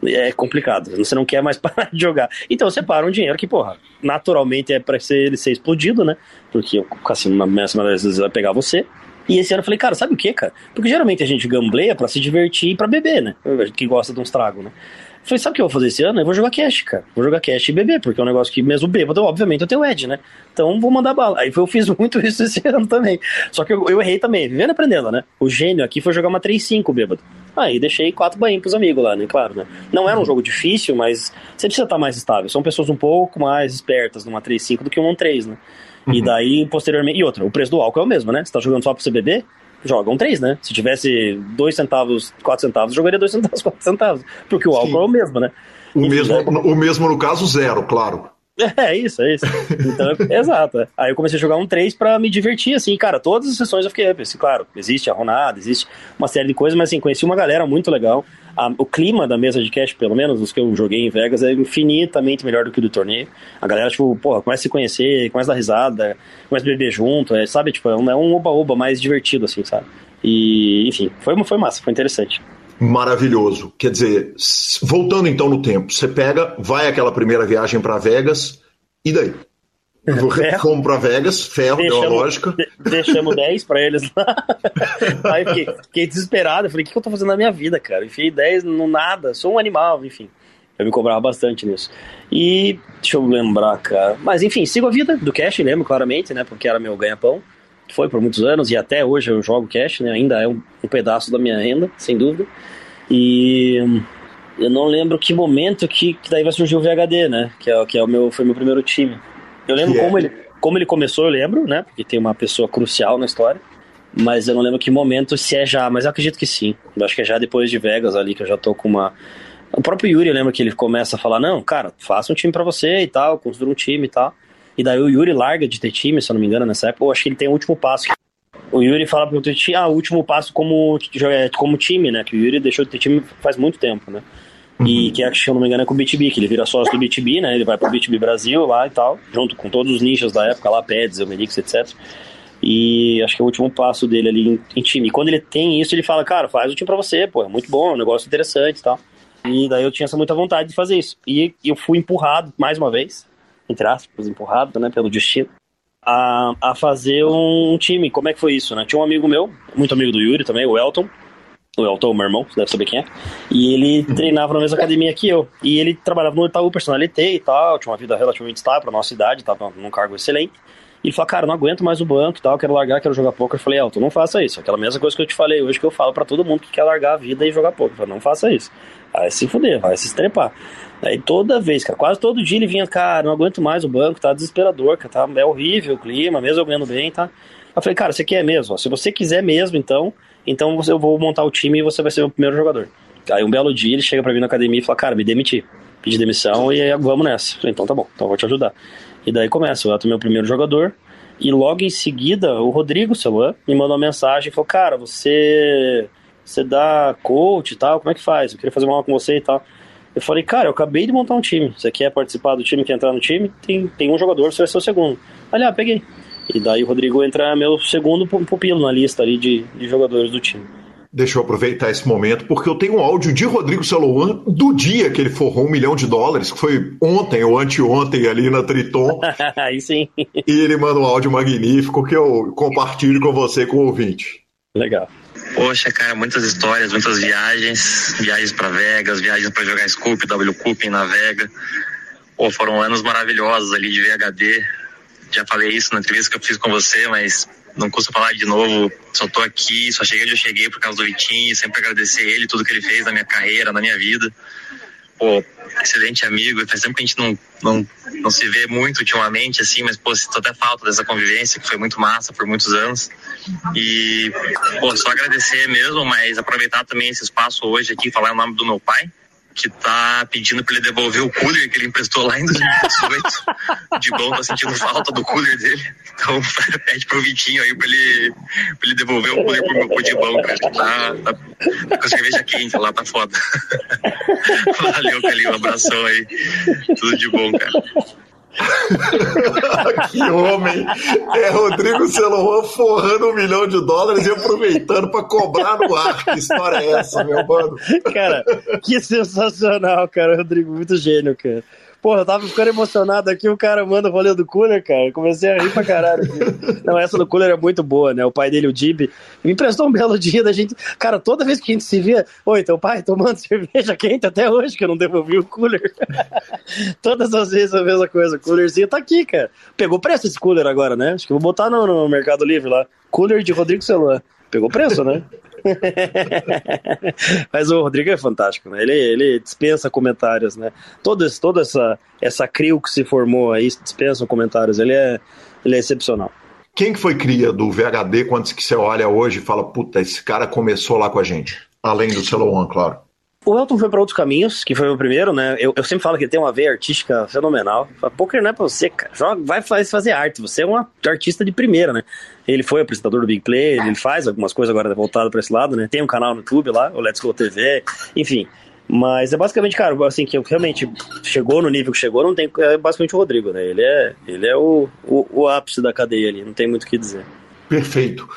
é complicado. Você não quer mais parar de jogar. Então você para um dinheiro que, porra, naturalmente é para ele ser explodido, né? Porque o cassino, na maioria das vezes, vai pegar você. E esse ano eu falei, cara, sabe o que, cara? Porque geralmente a gente gambleia para se divertir e pra beber, né? Gente que gosta de uns tragos, né? Eu falei, sabe o que eu vou fazer esse ano? Eu vou jogar cash, cara. Vou jogar cash e beber, porque é um negócio que mesmo bêbado, obviamente, eu tenho Ed, né? Então vou mandar bala. Aí eu fiz muito isso esse ano também. Só que eu, eu errei também, vivendo aprendendo, né? O gênio aqui foi jogar uma 3-5 bêbado. Aí deixei quatro banhos pros amigos lá, né? Claro, né? Não era um jogo difícil, mas você precisa estar mais estável. São pessoas um pouco mais espertas numa 3-5 do que uma 3, né? Uhum. E daí, posteriormente. E outra, o preço do álcool é o mesmo, né? Você tá jogando só pra você beber, joga um 3, né? Se tivesse 2 centavos, 4 centavos, jogaria 2 centavos, 4 centavos. Porque o álcool Sim. é o mesmo, né? O mesmo, o mesmo no caso, zero, claro. É isso, é isso. Então, exato. Aí eu comecei a jogar um 3 para me divertir, assim, cara, todas as sessões eu fiquei up, assim, claro, existe a Ronada, existe uma série de coisas, mas assim, conheci uma galera muito legal. A, o clima da mesa de cash, pelo menos, os que eu joguei em Vegas, é infinitamente melhor do que o do torneio. A galera, tipo, porra, começa a se conhecer, começa a dar risada, começa a beber junto, é, sabe? Tipo, é um, é um oba-oba mais divertido, assim, sabe? E, enfim, foi, foi massa, foi interessante maravilhoso. Quer dizer, voltando então no tempo, você pega, vai aquela primeira viagem para Vegas, e daí? Fomos para Vegas, ferro, deixamos, deu a lógica. De, deixamos 10 para eles lá. Aí fiquei, fiquei desesperado. Falei, o que eu tô fazendo na minha vida, cara? Enfiei 10 no nada, sou um animal, enfim. Eu me cobrava bastante nisso. E deixa eu lembrar, cara. Mas enfim, sigo a vida do cash, lembro claramente, né? Porque era meu ganha-pão. Foi por muitos anos e até hoje eu jogo cash, né? Ainda é um, um pedaço da minha renda, sem dúvida. E eu não lembro que momento que, que daí vai surgir o VHD, né? Que é, que é o meu, foi meu primeiro time. Eu lembro como, ele, como ele começou, eu lembro, né? Porque tem uma pessoa crucial na história. Mas eu não lembro que momento, se é já, mas eu acredito que sim. Eu acho que é já depois de Vegas ali, que eu já tô com uma. O próprio Yuri, eu lembro que ele começa a falar: não, cara, faça um time para você e tal, construa um time e tal. E daí o Yuri larga de ter time, se eu não me engano, nessa época. Eu acho que ele tem o último passo. O Yuri fala pro time, ah, o último passo como, como time, né? Que o Yuri deixou de ter time faz muito tempo, né? Uhum. E que, se eu não me engano, é com o BTB, que ele vira sócio do BTB, né? Ele vai pro BTB Brasil lá e tal, junto com todos os ninjas da época lá, Peds, Elmerix, etc. E acho que é o último passo dele ali em, em, time. E quando ele tem isso, ele fala, cara, faz o time pra você, pô, é muito bom, é um negócio interessante e tal. E daí eu tinha essa muita vontade de fazer isso. E eu fui empurrado, mais uma vez, entre aspas, empurrado, né, pelo destino, a, a fazer um time. Como é que foi isso, né? Tinha um amigo meu, muito amigo do Yuri também, o Elton, o Elton, meu irmão, você deve saber quem é. E ele uhum. treinava na mesma academia que eu. E ele trabalhava no Itaú Personalité e tal, tinha uma vida relativamente estável pra nossa idade, tava num cargo excelente. E ele falou, cara, não aguento mais o banco e tal, quero largar, quero jogar poker. Eu falei, Elton, não faça isso. Aquela mesma coisa que eu te falei hoje que eu falo para todo mundo que quer largar a vida e jogar poker. Eu falei, não faça isso. Vai se fuder, vai se estrepar. Aí toda vez, cara, quase todo dia ele vinha, cara, não aguento mais o banco, tá desesperador, cara, tá, é horrível o clima, mesmo eu ganhando bem, tá? Eu falei, cara, você quer mesmo? Se você quiser mesmo, então, então eu vou montar o time e você vai ser o primeiro jogador. Aí um belo dia ele chega pra mim na academia e fala, cara, me demiti. Pedi demissão e aí, vamos nessa. Falei, então tá bom, então eu vou te ajudar. E daí começa, eu meu primeiro jogador. E logo em seguida, o Rodrigo Celular me mandou uma mensagem e falou, cara, você você dá coach e tal, como é que faz? Eu queria fazer uma aula com você e tal. Eu falei, cara, eu acabei de montar um time. Você quer participar do time, quer entrar no time? Tem, tem um jogador, você vai ser o segundo. Aliás, ah, peguei. E daí o Rodrigo entra meu segundo pupilo na lista ali de, de jogadores do time. Deixa eu aproveitar esse momento, porque eu tenho um áudio de Rodrigo Celoan do dia que ele forrou um milhão de dólares, que foi ontem ou anteontem ali na Triton. Aí sim. E ele manda um áudio magnífico que eu compartilho com você, com o ouvinte. Legal. Poxa, cara, muitas histórias, muitas viagens, viagens para Vegas, viagens para jogar Scoop, W Cup na Vega. Pô, foram anos maravilhosos ali de VHD, já falei isso na entrevista que eu fiz com você, mas não custa falar de novo. Só tô aqui, só cheguei onde eu cheguei por causa do Vitinho, sempre agradecer ele, tudo que ele fez na minha carreira, na minha vida. Pô, excelente amigo, faz tempo que a gente não, não, não se vê muito ultimamente, assim, mas, pô, sinto até falta dessa convivência, que foi muito massa por muitos anos. E, pô, só agradecer mesmo, mas aproveitar também esse espaço hoje aqui, falar o nome do meu pai, que tá pedindo pra ele devolver o cooler que ele emprestou lá em 2018. de bom tá sentindo falta do cooler dele. Então pede pro Vitinho aí pra ele, pra ele devolver o cooler pro meu cu de bom, cara. Tá, tá, tá com cerveja quente lá, tá foda. Valeu, Calinho. Um abração aí. Tudo de bom, cara. que homem! É Rodrigo Celoan forrando um milhão de dólares e aproveitando para cobrar no ar. Que história é essa, meu mano? Cara, que sensacional, cara. Rodrigo, muito gênio, cara. Porra, eu tava ficando emocionado aqui, o cara manda o rolê do Cooler, cara. Comecei a rir pra caralho. Não, essa do Cooler é muito boa, né? O pai dele, o Dib, me emprestou um belo dia da gente. Cara, toda vez que a gente se via, oi, teu pai tomando cerveja quente até hoje, que eu não devolvi o Cooler. Todas as vezes a mesma coisa. O Coolerzinho tá aqui, cara. Pegou preço esse Cooler agora, né? Acho que vou botar no, no Mercado Livre lá. Cooler de Rodrigo Celular. Pegou preço, né? Mas o Rodrigo é fantástico, né? Ele, ele dispensa comentários, né? Toda, essa, essa crio que se formou aí dispensa comentários. Ele é, ele é excepcional. Quem que foi cria do VHD quando que você olha hoje e fala, puta, esse cara começou lá com a gente? Além do Celoan, claro. O Elton foi para outros caminhos, que foi o primeiro, né? Eu, eu sempre falo que ele tem uma veia artística fenomenal. Poker não é pra você, cara. Joga, vai fazer arte. Você é um artista de primeira, né? Ele foi apresentador do Big Play, ele faz algumas coisas agora voltado para esse lado, né? Tem um canal no YouTube lá, o Let's Go TV, enfim. Mas é basicamente, cara, assim, que realmente chegou no nível que chegou, não tem. É basicamente o Rodrigo, né? Ele é, ele é o, o, o ápice da cadeia ali, não tem muito o que dizer. Perfeito.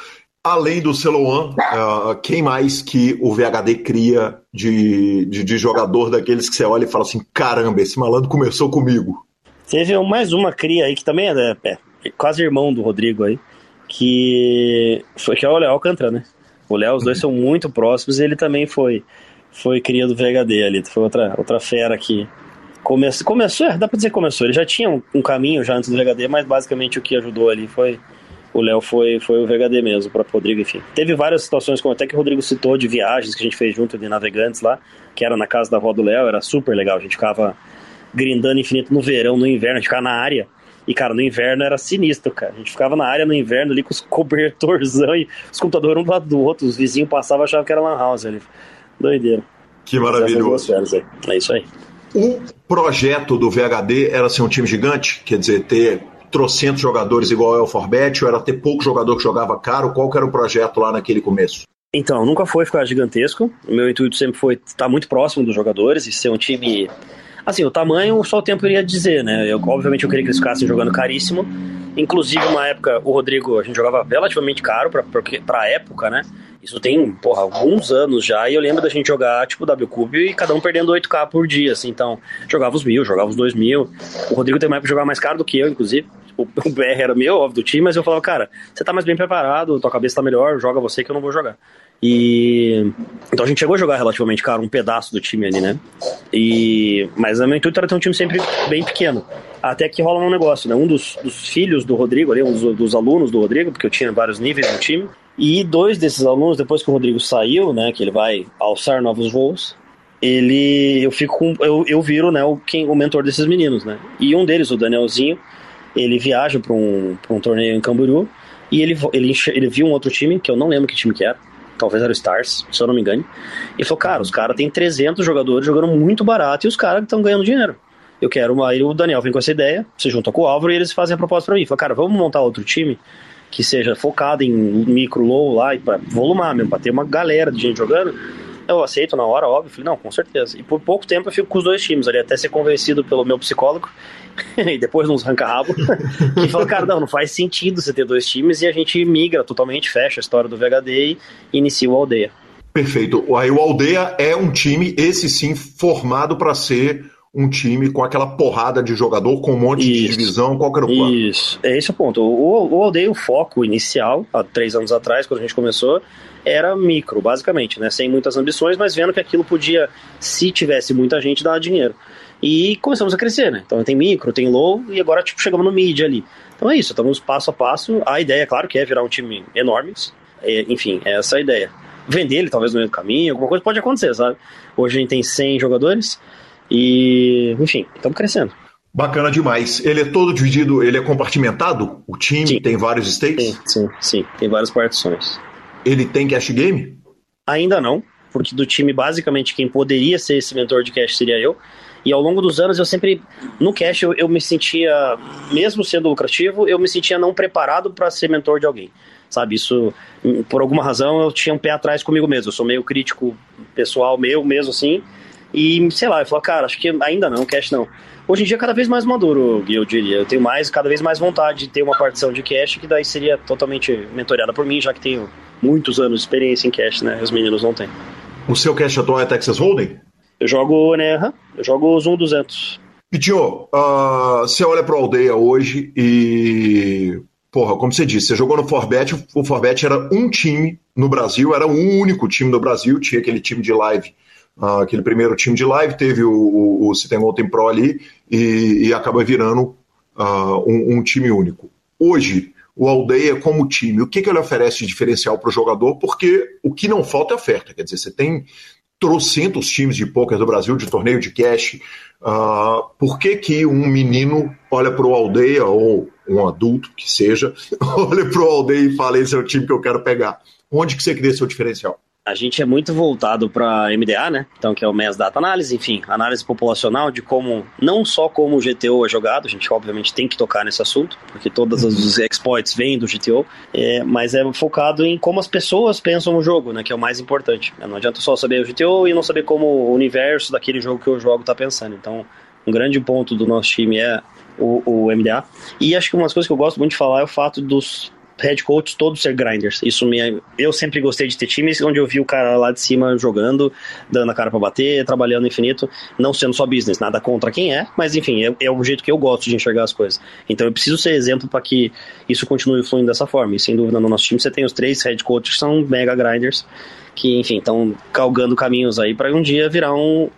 Além do Celoan, uh, quem mais que o VHD cria de, de, de, jogador daqueles que você olha e fala assim: caramba, esse malandro começou comigo? Teve mais uma cria aí que também é, é, é quase irmão do Rodrigo aí, que foi que é o Léo Alcântara, né? O Léo, os dois são muito próximos e ele também foi foi cria do VHD ali, foi outra, outra fera que começou, começou, é, dá pra dizer que começou, ele já tinha um, um, caminho já antes do VHD, mas basicamente o que ajudou ali foi o Léo foi, foi o VHD mesmo, para Rodrigo, enfim. Teve várias situações, como até que o Rodrigo citou, de viagens que a gente fez junto de navegantes lá, que era na casa da avó do Léo, era super legal, a gente ficava grindando infinito no verão, no inverno, a gente ficava na área, e, cara, no inverno era sinistro, cara. A gente ficava na área no inverno ali com os cobertorzão e os computadores um do lado do outro. Os vizinhos passavam e achavam que era Lan House ali. Doideira. Que maravilhoso. É isso aí. O projeto do VHD era ser um time gigante? Quer dizer, ter trocentos jogadores igual ao Alphabet ou era ter pouco jogador que jogava caro? Qual era o projeto lá naquele começo? Então, nunca foi ficar gigantesco. O meu intuito sempre foi estar muito próximo dos jogadores e ser um time Assim, o tamanho só o tempo iria dizer, né? Eu, obviamente eu queria que eles ficassem jogando caríssimo. Inclusive, uma época, o Rodrigo, a gente jogava relativamente caro pra, pra, época, né? Isso tem, porra, alguns anos já, e eu lembro da gente jogar, tipo, WCube e cada um perdendo 8k por dia, assim, então, jogava os mil, jogava os dois mil. O Rodrigo tem uma época de jogar mais caro do que eu, inclusive. O, o BR era meu, óbvio, do time, mas eu falava, cara, você tá mais bem preparado, tua cabeça tá melhor, joga você que eu não vou jogar. E então a gente chegou a jogar relativamente caro um pedaço do time ali, né? E mas o meu intuito era ter um time sempre bem pequeno. Até que rola um negócio, né? Um dos, dos filhos do Rodrigo ali, um dos, dos, alunos do Rodrigo, porque eu tinha vários níveis no time, e dois desses alunos, depois que o Rodrigo saiu, né, que ele vai alçar novos voos, ele eu fico eu, eu viro, né, o quem o mentor desses meninos, né? E um deles, o Danielzinho, ele viaja para um, um torneio em Camboriú e ele, ele, ele viu um outro time, que eu não lembro que time que era, talvez era o Stars, se eu não me engano. E falou, cara, os caras têm 300 jogadores jogando muito barato e os caras estão ganhando dinheiro. Eu quero Aí o Daniel vem com essa ideia, se junta com o Álvaro e eles fazem a proposta para mim. Falou, cara, vamos montar outro time que seja focado em micro, low lá, pra volumar mesmo, pra ter uma galera de gente jogando. Eu aceito na hora, óbvio. Falei, não, com certeza. E por pouco tempo eu fico com os dois times ali, até ser convencido pelo meu psicólogo, e depois uns ranca-rabo, que falou, cara, não, não faz sentido você ter dois times e a gente migra totalmente, fecha a história do VHD e inicia o Aldeia. Perfeito. Aí o Aldeia é um time, esse sim, formado para ser um time com aquela porrada de jogador, com um monte Isso. de divisão, qual que era o plano? Isso, é esse o ponto. O, o Aldeia, o foco inicial, há três anos atrás, quando a gente começou, era micro, basicamente, né? Sem muitas ambições, mas vendo que aquilo podia, se tivesse muita gente, dar dinheiro. E começamos a crescer, né? Então tem micro, tem low, e agora tipo, chegamos no mid ali. Então é isso, estamos passo a passo. A ideia, claro, que é virar um time enorme. É, enfim, é essa a ideia. Vender ele talvez no meio do caminho, alguma coisa pode acontecer, sabe? Hoje a gente tem 100 jogadores e, enfim, estamos crescendo. Bacana demais. Ele é todo dividido, ele é compartimentado? O time sim. tem vários stakes? Sim, sim, sim, tem várias partições. Ele tem cash game? Ainda não. porque do time, basicamente, quem poderia ser esse mentor de cash seria eu. E ao longo dos anos eu sempre, no cash, eu, eu me sentia, mesmo sendo lucrativo, eu me sentia não preparado para ser mentor de alguém. Sabe, isso, por alguma razão, eu tinha um pé atrás comigo mesmo. Eu sou meio crítico pessoal meu mesmo, assim. E, sei lá, eu falo, cara, acho que ainda não, cash não. Hoje em dia, cada vez mais maduro, eu diria. Eu tenho mais, cada vez mais vontade de ter uma partição de cash que daí seria totalmente mentoreada por mim, já que tenho muitos anos de experiência em cash, né? Os meninos não têm. O seu cash atual é Texas Hold'em? Eu jogo, né? Eu jogo Zoom 200. Pitinho, uh, você olha para a aldeia hoje e. Porra, como você disse, você jogou no Forbet, o Forbet era um time no Brasil, era o único time no Brasil, tinha aquele time de live, aquele primeiro time de live, teve o, o, o Citem Pro ali e, e acaba virando uh, um, um, time único. Hoje, o Aldeia como time, o que, que ele oferece de diferencial para o jogador? Porque o que não falta é oferta, quer dizer, você tem trocentos times de pôquer do Brasil, de torneio de cash. Uh, por que, que um menino olha para o aldeia, ou um adulto que seja, olha para o aldeia e fala: esse é o time que eu quero pegar? Onde que você cria seu diferencial? A gente é muito voltado para MDA, né? Então, que é o Mass Data Analysis, enfim, análise populacional de como, não só como o GTO é jogado, a gente obviamente tem que tocar nesse assunto, porque todos os exploits vêm do GTO, é, mas é focado em como as pessoas pensam o jogo, né? Que é o mais importante. Não adianta só saber o GTO e não saber como o universo daquele jogo que eu jogo tá pensando. Então, um grande ponto do nosso time é o, o MDA. E acho que uma das coisas que eu gosto muito de falar é o fato dos head coaches todos ser grinders. Isso me, eu sempre gostei de ter times onde eu vi o cara lá de cima jogando, dando a cara para bater, trabalhando infinito, não sendo só business, nada contra quem é, mas enfim, é, é o jeito que eu gosto de enxergar as coisas. Então eu preciso ser exemplo para que isso continue fluindo dessa forma. E sem dúvida no nosso time você tem os três head coaches que são mega grinders, que enfim, estão calgando caminhos aí para um dia virar um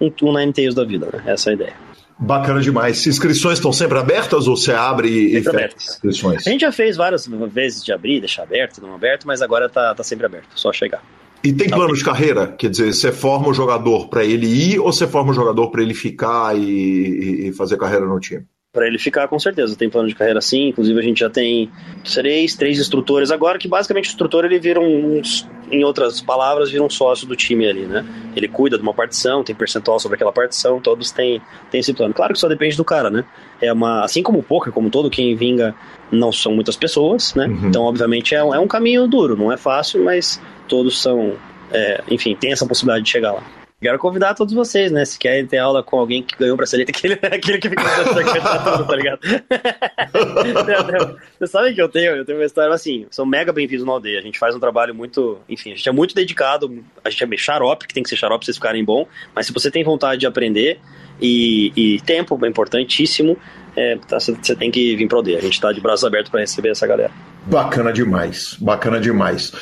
um, um Nine Tails da vida, né? Essa é a ideia. Bacana demais. Inscrições estão sempre abertas ou você abre e fecha inscrições? A gente já fez várias vezes de abrir, deixar aberto, não aberto, mas agora tá, tá sempre aberto, só chegar. E tem plano de carreira? Quer dizer, você forma o jogador para ele ir ou você forma o jogador para ele ficar e, e, fazer carreira no time? Para ele ficar, com certeza. Tem plano de carreira sim, inclusive a gente já tem três, três instrutores agora, que basicamente o instrutor ele vira um, em outras palavras, vira um sócio do time ali, né? Ele cuida de uma partição, tem percentual sobre aquela partição, todos têm, têm esse plano. Claro que só depende do cara, né? É uma, assim como o poker, como todo, quem vinga não são muitas pessoas, né? Uhum. Então, obviamente, é, é um caminho duro, não é fácil, mas todos são, é, enfim, tem essa possibilidade de chegar lá. Quero convidar todos vocês, né? Se querem ter aula com alguém que ganhou o bracelete, aquele, aquele que fica tudo, tá ligado? Vocês sabem que eu tenho, eu tenho uma história assim, são mega bem-vindos na aldeia. A gente faz um trabalho muito, enfim, a gente é muito dedicado, a gente é bem xarope, que tem que ser xarope pra vocês ficarem bom, mas se você tem vontade de aprender e, e tempo é importantíssimo, é, tá, você tem que vir pra aldeia. A gente tá de braços abertos para receber essa galera. Bacana demais, bacana demais.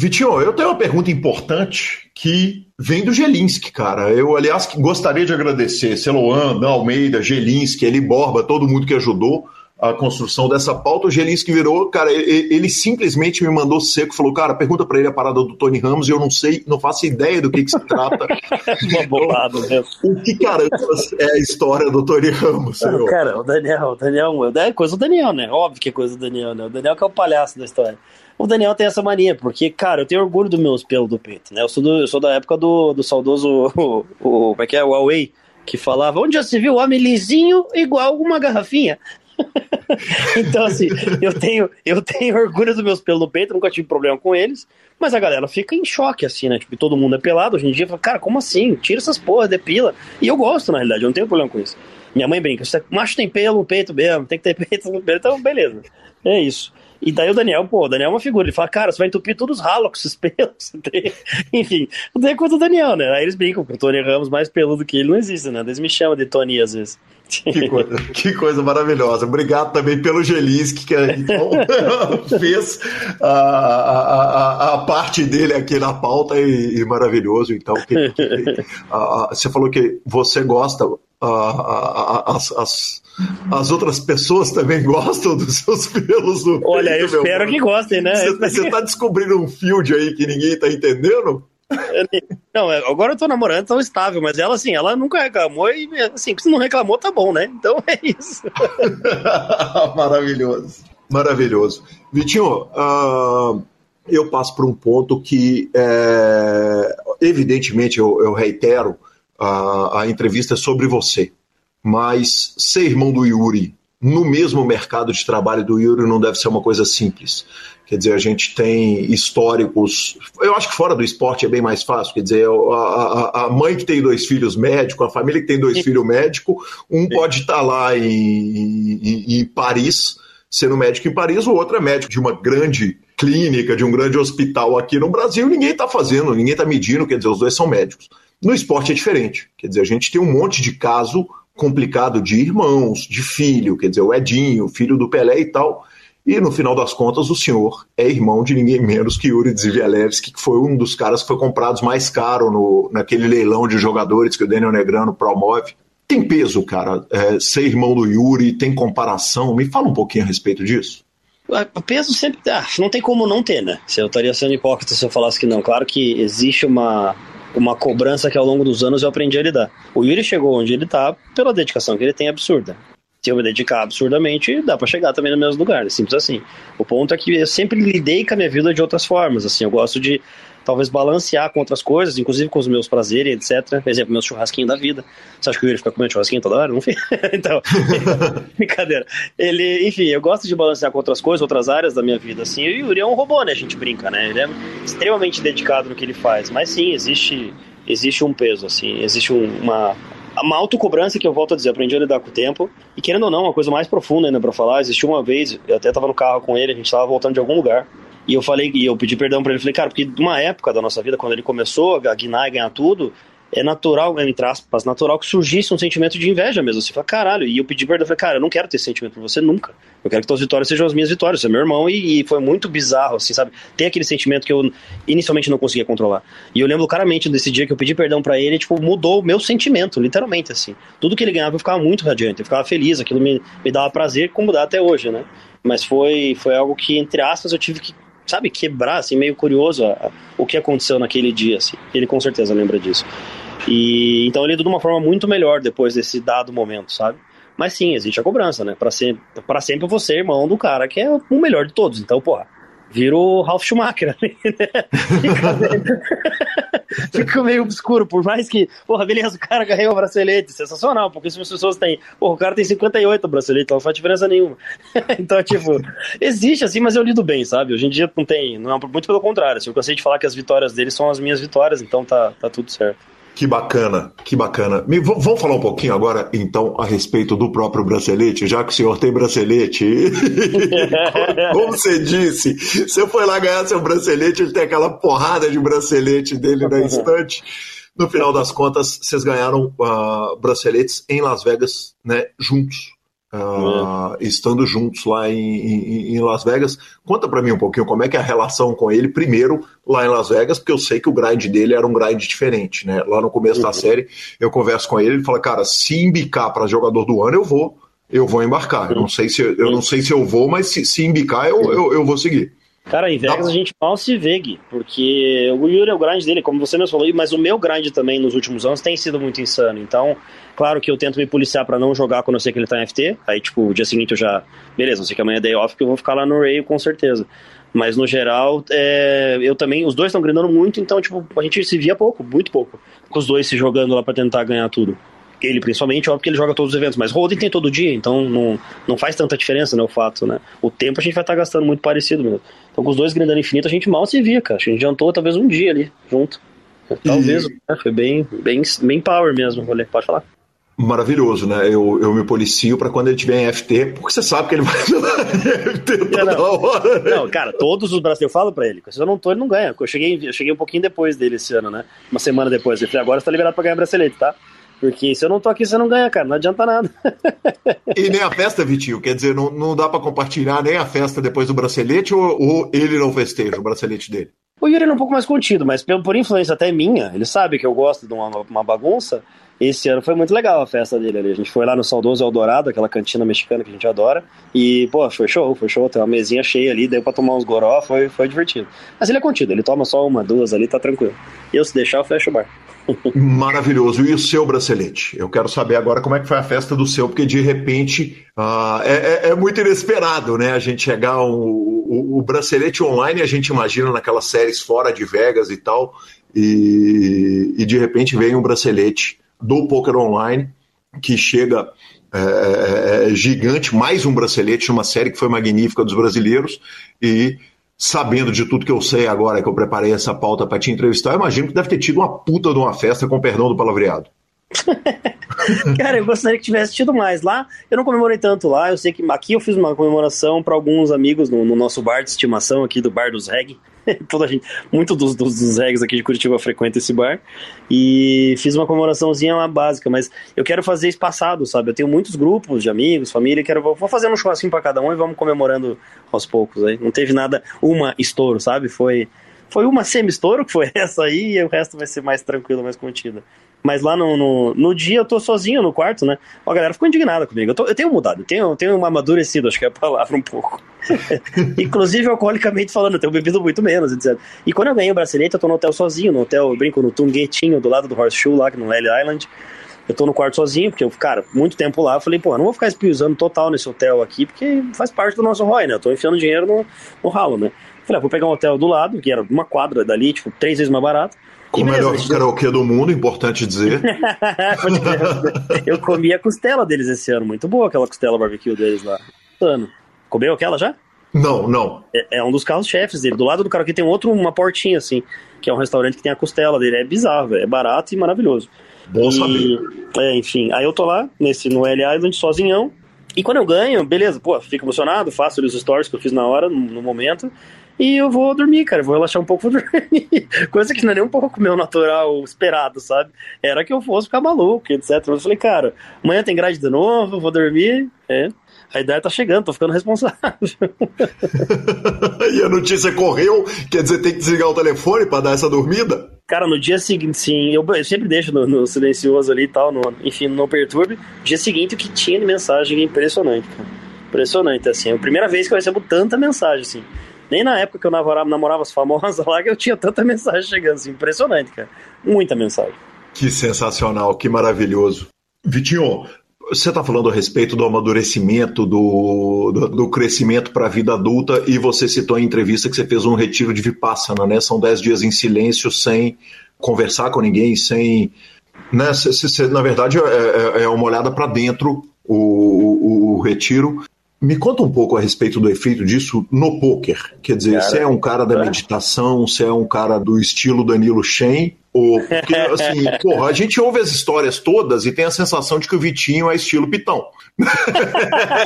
Vitinho, eu tenho uma pergunta importante que vem do Gelinski, cara. Eu, aliás, gostaria de agradecer Celoan, Dan Almeida, Gelinski, Eli Borba, todo mundo que ajudou a construção dessa pauta. O Gelinski virou, cara, ele, ele simplesmente me mandou seco, falou, cara, pergunta para ele a parada do Tony Ramos e eu não sei, não faço ideia do que, que se trata. Bolado, né? O que caramba é a história do Tony Ramos, senhor? Cara, o Daniel, o Daniel, é coisa do Daniel, né? Óbvio que é coisa do Daniel, né? O Daniel que é o palhaço da história. O Daniel tem essa mania, porque, cara, eu tenho orgulho dos meus pelos do peito, né? Eu sou, do, eu sou da época do, do saudoso, o, o, como é que é, o Huawei, que falava, onde já se viu homem lisinho igual uma garrafinha? então, assim, eu tenho, eu tenho orgulho dos meus pelos no peito, nunca tive problema com eles, mas a galera fica em choque, assim, né? Tipo, todo mundo é pelado hoje em dia, fala, cara, como assim? Tira essas porras, depila. E eu gosto, na realidade, eu não tenho problema com isso. Minha mãe brinca, macho tem pelo no peito mesmo, tem que ter peito no peito, então beleza. É isso. E daí o Daniel, pô, o Daniel é uma figura. Ele fala, cara, você vai entupir todos os ralos com esses pelos. Enfim, não tem coisa do Daniel, né? Aí eles brincam com o Tony Ramos mais peludo que ele não existe, né? Eles me chamam de Tony às vezes. Que coisa, que coisa maravilhosa. Obrigado também pelo Gelinski, que então, fez a, a, a, a, parte dele aqui na pauta e, e maravilhoso. Então, que, que, a, você falou que você gosta, as, as, as, outras pessoas também gostam dos seus pelos no Olha, peito, eu espero que gostem, né? Você está descobrindo um field aí que ninguém está entendendo? Não, é, agora eu tô namorando, tão estável, mas ela, assim, ela nunca reclamou e, assim, se não reclamou, tá bom, né? Então é isso. Maravilhoso. Maravilhoso. Vitinho, uh, eu passo por um ponto que é, evidentemente, eu, eu reitero, a, a entrevista é sobre você, mas ser irmão do Yuri no mesmo mercado de trabalho do Yuri não deve ser uma coisa simples. Quer dizer, a gente tem históricos. Eu acho que fora do esporte é bem mais fácil. Quer dizer, a, a, a mãe que tem dois filhos médicos, a família que tem dois filhos médicos, um pode estar lá em, em, em Paris, sendo médico em Paris, o outro é médico de uma grande clínica, de um grande hospital aqui no Brasil, ninguém está fazendo, ninguém está medindo, quer dizer, os dois são médicos. No esporte é diferente. Quer dizer, a gente tem um monte de caso complicado de irmãos, de filho, quer dizer, o Edinho, filho do Pelé e tal. E no final das contas, o senhor é irmão de ninguém menos que Yuri Zivielewski, que foi um dos caras que foi comprados mais caro no, naquele leilão de jogadores que o Daniel Negrano promove. Tem peso, cara, é, ser irmão do Yuri, tem comparação. Me fala um pouquinho a respeito disso. O peso sempre. Ah, não tem como não ter, né? Eu estaria sendo hipócrita se eu falasse que não. Claro que existe uma, uma cobrança que ao longo dos anos eu aprendi a lidar. O Yuri chegou onde ele tá pela dedicação que ele tem absurda se eu me dedicar absurdamente, dá para chegar também no mesmo lugar, simples assim. O ponto é que eu sempre lidei com a minha vida de outras formas, assim, eu gosto de talvez balancear com outras coisas, inclusive com os meus prazeres, etc. Por exemplo, meu churrasquinho da vida. Você acha que eu ia ficar comendo churrasquinho toda hora? Não fica. então, brincadeira. Ele, enfim, eu gosto de balancear com outras coisas, outras áreas da minha vida, assim. E o Yuri é um robô, né? A gente brinca, né? Ele é extremamente dedicado no que ele faz. Mas sim, existe, existe um peso, assim, existe um, uma uma autocobrança que eu volto a dizer, aprendi a lidar com o tempo. E querendo ou não, uma coisa mais profunda ainda para falar, existiu uma vez, eu até tava no carro com ele, a gente tava voltando de algum lugar. E eu falei, e eu pedi perdão para ele, falei, cara, porque uma época da nossa vida, quando ele começou a guinar e ganhar tudo, é natural, entre aspas, natural que surgisse um sentimento de inveja mesmo. Você fala, caralho, e eu pedi perdão, eu falei, cara, eu não quero ter esse sentimento por você nunca. Eu quero que tuas vitórias sejam as minhas vitórias, você é meu irmão, e, e, foi muito bizarro, assim, sabe? Tem aquele sentimento que eu inicialmente não conseguia controlar. E eu lembro claramente desse dia que eu pedi perdão para ele, tipo, mudou o meu sentimento, literalmente, assim. Tudo que ele ganhava eu ficava muito radiante, eu ficava feliz, aquilo me, me dava prazer, como dá até hoje, né? Mas foi, foi algo que, entre aspas, eu tive que sabe, quebrar, assim, meio curioso a, a, o que aconteceu naquele dia, assim. Ele com certeza lembra disso. E então ele lido de uma forma muito melhor depois desse dado momento, sabe? Mas sim, existe a cobrança, né? Para sempre, pra sempre você é irmão do cara que é o melhor de todos. Então, porra, vira o Ralph Schumacher ali, né? Fica meio... Fica meio obscuro, por mais que, porra, beleza, o cara ganhou o bracelete, sensacional, porque se as pessoas têm, porra, o cara tem 58 braceletes, não faz diferença nenhuma. então, tipo, existe assim, mas eu lido bem, sabe? Hoje em dia não tem, não é, muito pelo contrário, assim, eu cansei de falar que as vitórias dele são as minhas vitórias, então tá, tá tudo certo. Que bacana, que bacana. Me, vamos falar um pouquinho agora, então, a respeito do próprio bracelete, já que o senhor tem bracelete. Como você disse, você foi lá ganhar seu bracelete, ele tem aquela porrada de bracelete dele na estante. No final das contas, vocês ganharam uh, braceletes em Las Vegas, né, juntos uh, estando juntos lá em, em, em Las Vegas. Conta para mim um pouquinho como é que é a relação com ele, primeiro lá em Las Vegas, porque eu sei que o grind dele era um grind diferente, né? Lá no começo uhum. da série, eu converso com ele, ele fala, cara, se embicar para jogador do ano, eu vou, eu vou embarcar. Eu não sei se eu não sei se eu vou, mas se, se embicar, eu, eu, eu vou seguir. Cara, em Vegas a gente mal se vê, Gui, porque o Yuri é o grind dele, como você mesmo falou, mas o meu grind também nos últimos anos tem sido muito insano. Então, claro que eu tento me policiar para não jogar quando eu sei que ele tá em FT. Aí, tipo, o dia seguinte eu já. Beleza, eu sei que amanhã é day off, que eu vou ficar lá no Rail com certeza. Mas no geral, é, eu também. Os dois estão grindando muito, então, tipo, a gente se via pouco, muito pouco. Com os dois se jogando lá para tentar ganhar tudo ele principalmente, óbvio que ele joga todos os eventos, mas Holding tem todo dia, então não, não faz tanta diferença, né, o fato, né? O tempo a gente vai estar tá gastando muito parecido mesmo. Então com os dois grindando infinito a gente mal se via, cara. A gente jantou talvez um dia ali, junto. Talvez, e... né? Foi bem, bem, bem power mesmo, pode falar. Maravilhoso, né? Eu, eu me policio para quando ele tiver em FT, porque você sabe que ele vai FT toda não, hora. Né? Não, cara, todos os brasileiros, eu falo pra ele, se eu não tô, ele não ganha. Eu cheguei, eu cheguei um pouquinho depois dele esse ano, né? Uma semana depois. Eu falei, agora você tá liberado pra ganhar bracelete, tá? Porque se eu não tô aqui, você não ganha, cara. Não adianta nada. e nem a festa, Vitinho. Quer dizer, não, não dá para compartilhar nem a festa depois do bracelete ou, ou, ele não festeja o bracelete dele? O Yuri é um pouco mais contido, mas por influência até minha, ele sabe que eu gosto de uma, uma bagunça. Esse ano foi muito legal a festa dele ali. A gente foi lá no Saudoso Eldorado, aquela cantina mexicana que a gente adora. E, pô, foi show, foi show. Tem uma mesinha cheia ali, deu pra tomar uns goró, foi, foi divertido. Mas ele é contido, ele toma só uma, duas ali, tá tranquilo. E eu, se deixar, eu fecho o bar. Maravilhoso. E o seu bracelete? Eu quero saber agora como é que foi a festa do seu, porque de repente uh, é, é, muito inesperado, né? A gente chegar um, o, o, bracelete online, a gente imagina naquelas séries fora de Vegas e tal, e, e de repente vem um bracelete do Poker Online que chega é, é, é, gigante, mais um bracelete numa série que foi magnífica dos brasileiros e sabendo de tudo que eu sei agora que eu preparei essa pauta para te entrevistar, eu imagino que deve ter tido uma puta de uma festa com perdão do palavreado. Cara, eu gostaria que tivesse tido mais. Lá, eu não comemorei tanto lá. Eu sei que aqui eu fiz uma comemoração para alguns amigos no, no, nosso bar de estimação aqui do Bar dos Reg. Toda gente, muito dos, dos, dos regs aqui de Curitiba frequenta esse bar. E fiz uma comemoraçãozinha lá básica, mas eu quero fazer espaçado, sabe? Eu tenho muitos grupos de amigos, família, quero vou fazer um churrasquinho para cada um e vamos comemorando aos poucos aí. Não teve nada, uma estouro, sabe? Foi foi uma semi-estouro, que foi essa aí, e o resto vai ser mais tranquilo, mais contida. Mas lá no, no, no, dia eu tô sozinho no quarto, né? A galera ficou indignada comigo. Eu, tô, eu tenho mudado, eu tenho, eu tenho amadurecido, acho que é a palavra um pouco. Inclusive, alcoolicamente falando, eu tenho bebido muito menos, etc. E quando eu ganhei o bracelete, eu tô no hotel sozinho, no hotel, eu brinco no Tunguetinho, do lado do Horseshoe, lá no L Island. Eu tô no quarto sozinho, porque eu, cara, muito tempo lá, eu falei, pô, não vou ficar espiusando total nesse hotel aqui, porque faz parte do nosso ROI, né? Eu tô enfiando dinheiro no, no ralo, né? Falei, ah, vou pegar um hotel do lado, que era uma quadra dali, tipo, três vezes mais barato o melhor karaokê do mundo, importante dizer. eu comi a costela deles esse ano, muito boa aquela costela barbecue deles lá. Ano. Comeu aquela já? Não, não. É, é um dos carros-chefes dele. Do lado do karaokê tem outro, uma portinha assim, que é um restaurante que tem a costela dele. É bizarro, é barato e maravilhoso. Bom e, saber. É, enfim, aí eu tô lá, nesse, no L Island, sozinhão. E quando eu ganho, beleza, pô, fico emocionado, faço os stories que eu fiz na hora, no, no momento e eu vou dormir, cara. Vou relaxar um pouco, vou dormir. Coisa que não é nem um pouco meu natural esperado, sabe? Era que eu fosse ficar maluco, etc. Mas eu falei, cara, amanhã tem grade de novo, vou dormir. É. A ideia tá chegando, tô ficando responsável. e a notícia correu, quer dizer, tem que desligar o telefone para dar essa dormida? Cara, no dia seguinte, sim, eu, eu sempre deixo no, no, silencioso ali e tal, no, enfim, não perturbe. No dia seguinte, o que tinha de mensagem é impressionante, cara. Impressionante, assim. É a primeira vez que eu recebo tanta mensagem, assim. Nem na época que eu namorava, namorava as famosas lá que eu tinha tanta mensagem chegando, assim, impressionante, cara. Muita mensagem. Que sensacional, que maravilhoso. Vitinho, você está falando a respeito do amadurecimento, do, do, do crescimento para a vida adulta, e você citou em entrevista que você fez um retiro de Vipassana, né? São dez dias em silêncio, sem conversar com ninguém, sem. Né? Cê, cê, na verdade, é, é, é uma olhada para dentro o, o, o retiro. Me conta um pouco a respeito do efeito disso no poker. Quer dizer, você é um cara da meditação, você é um cara do estilo Danilo Shen, ou porque assim, porra, a gente ouve as histórias todas e tem a sensação de que o Vitinho é estilo Pitão.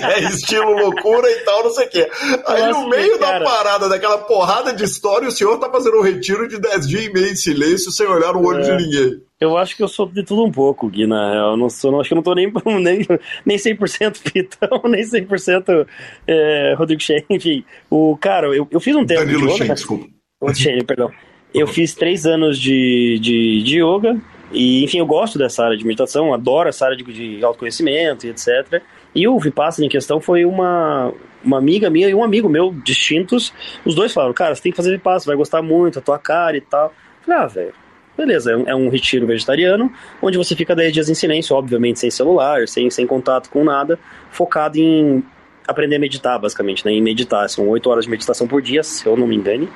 é estilo loucura e tal, não sei o quê. Aí no meio da parada, daquela porrada de história, o senhor tá fazendo um retiro de 10 dias e meio em silêncio sem olhar no olho é. de ninguém. Eu acho que eu sou de tudo um pouco, Gui, na real. Eu não sou, acho que eu não tô nem, nem, nem 100% Pitão, nem 100% é, Rodrigo Shen. Enfim, o cara, eu, eu fiz um tempo Danilo de yoga. Shen, desculpa. Shen, perdão. Eu fiz três anos de, de, de yoga e, enfim, eu gosto dessa área de meditação, adoro essa área de, de autoconhecimento e etc. E o Vipassana em questão foi uma, uma amiga minha e um amigo meu, distintos. Os dois falaram, cara, você tem que fazer Vipassana, vai gostar muito, a tua cara e tal. Eu falei, ah, velho, Beleza, é um, é um, retiro vegetariano, onde você fica 10 dias em silêncio, obviamente sem celular, sem, sem contato com nada, focado em aprender a meditar, basicamente, né? Em meditar. São 8 horas de meditação por dia, se eu não me engane.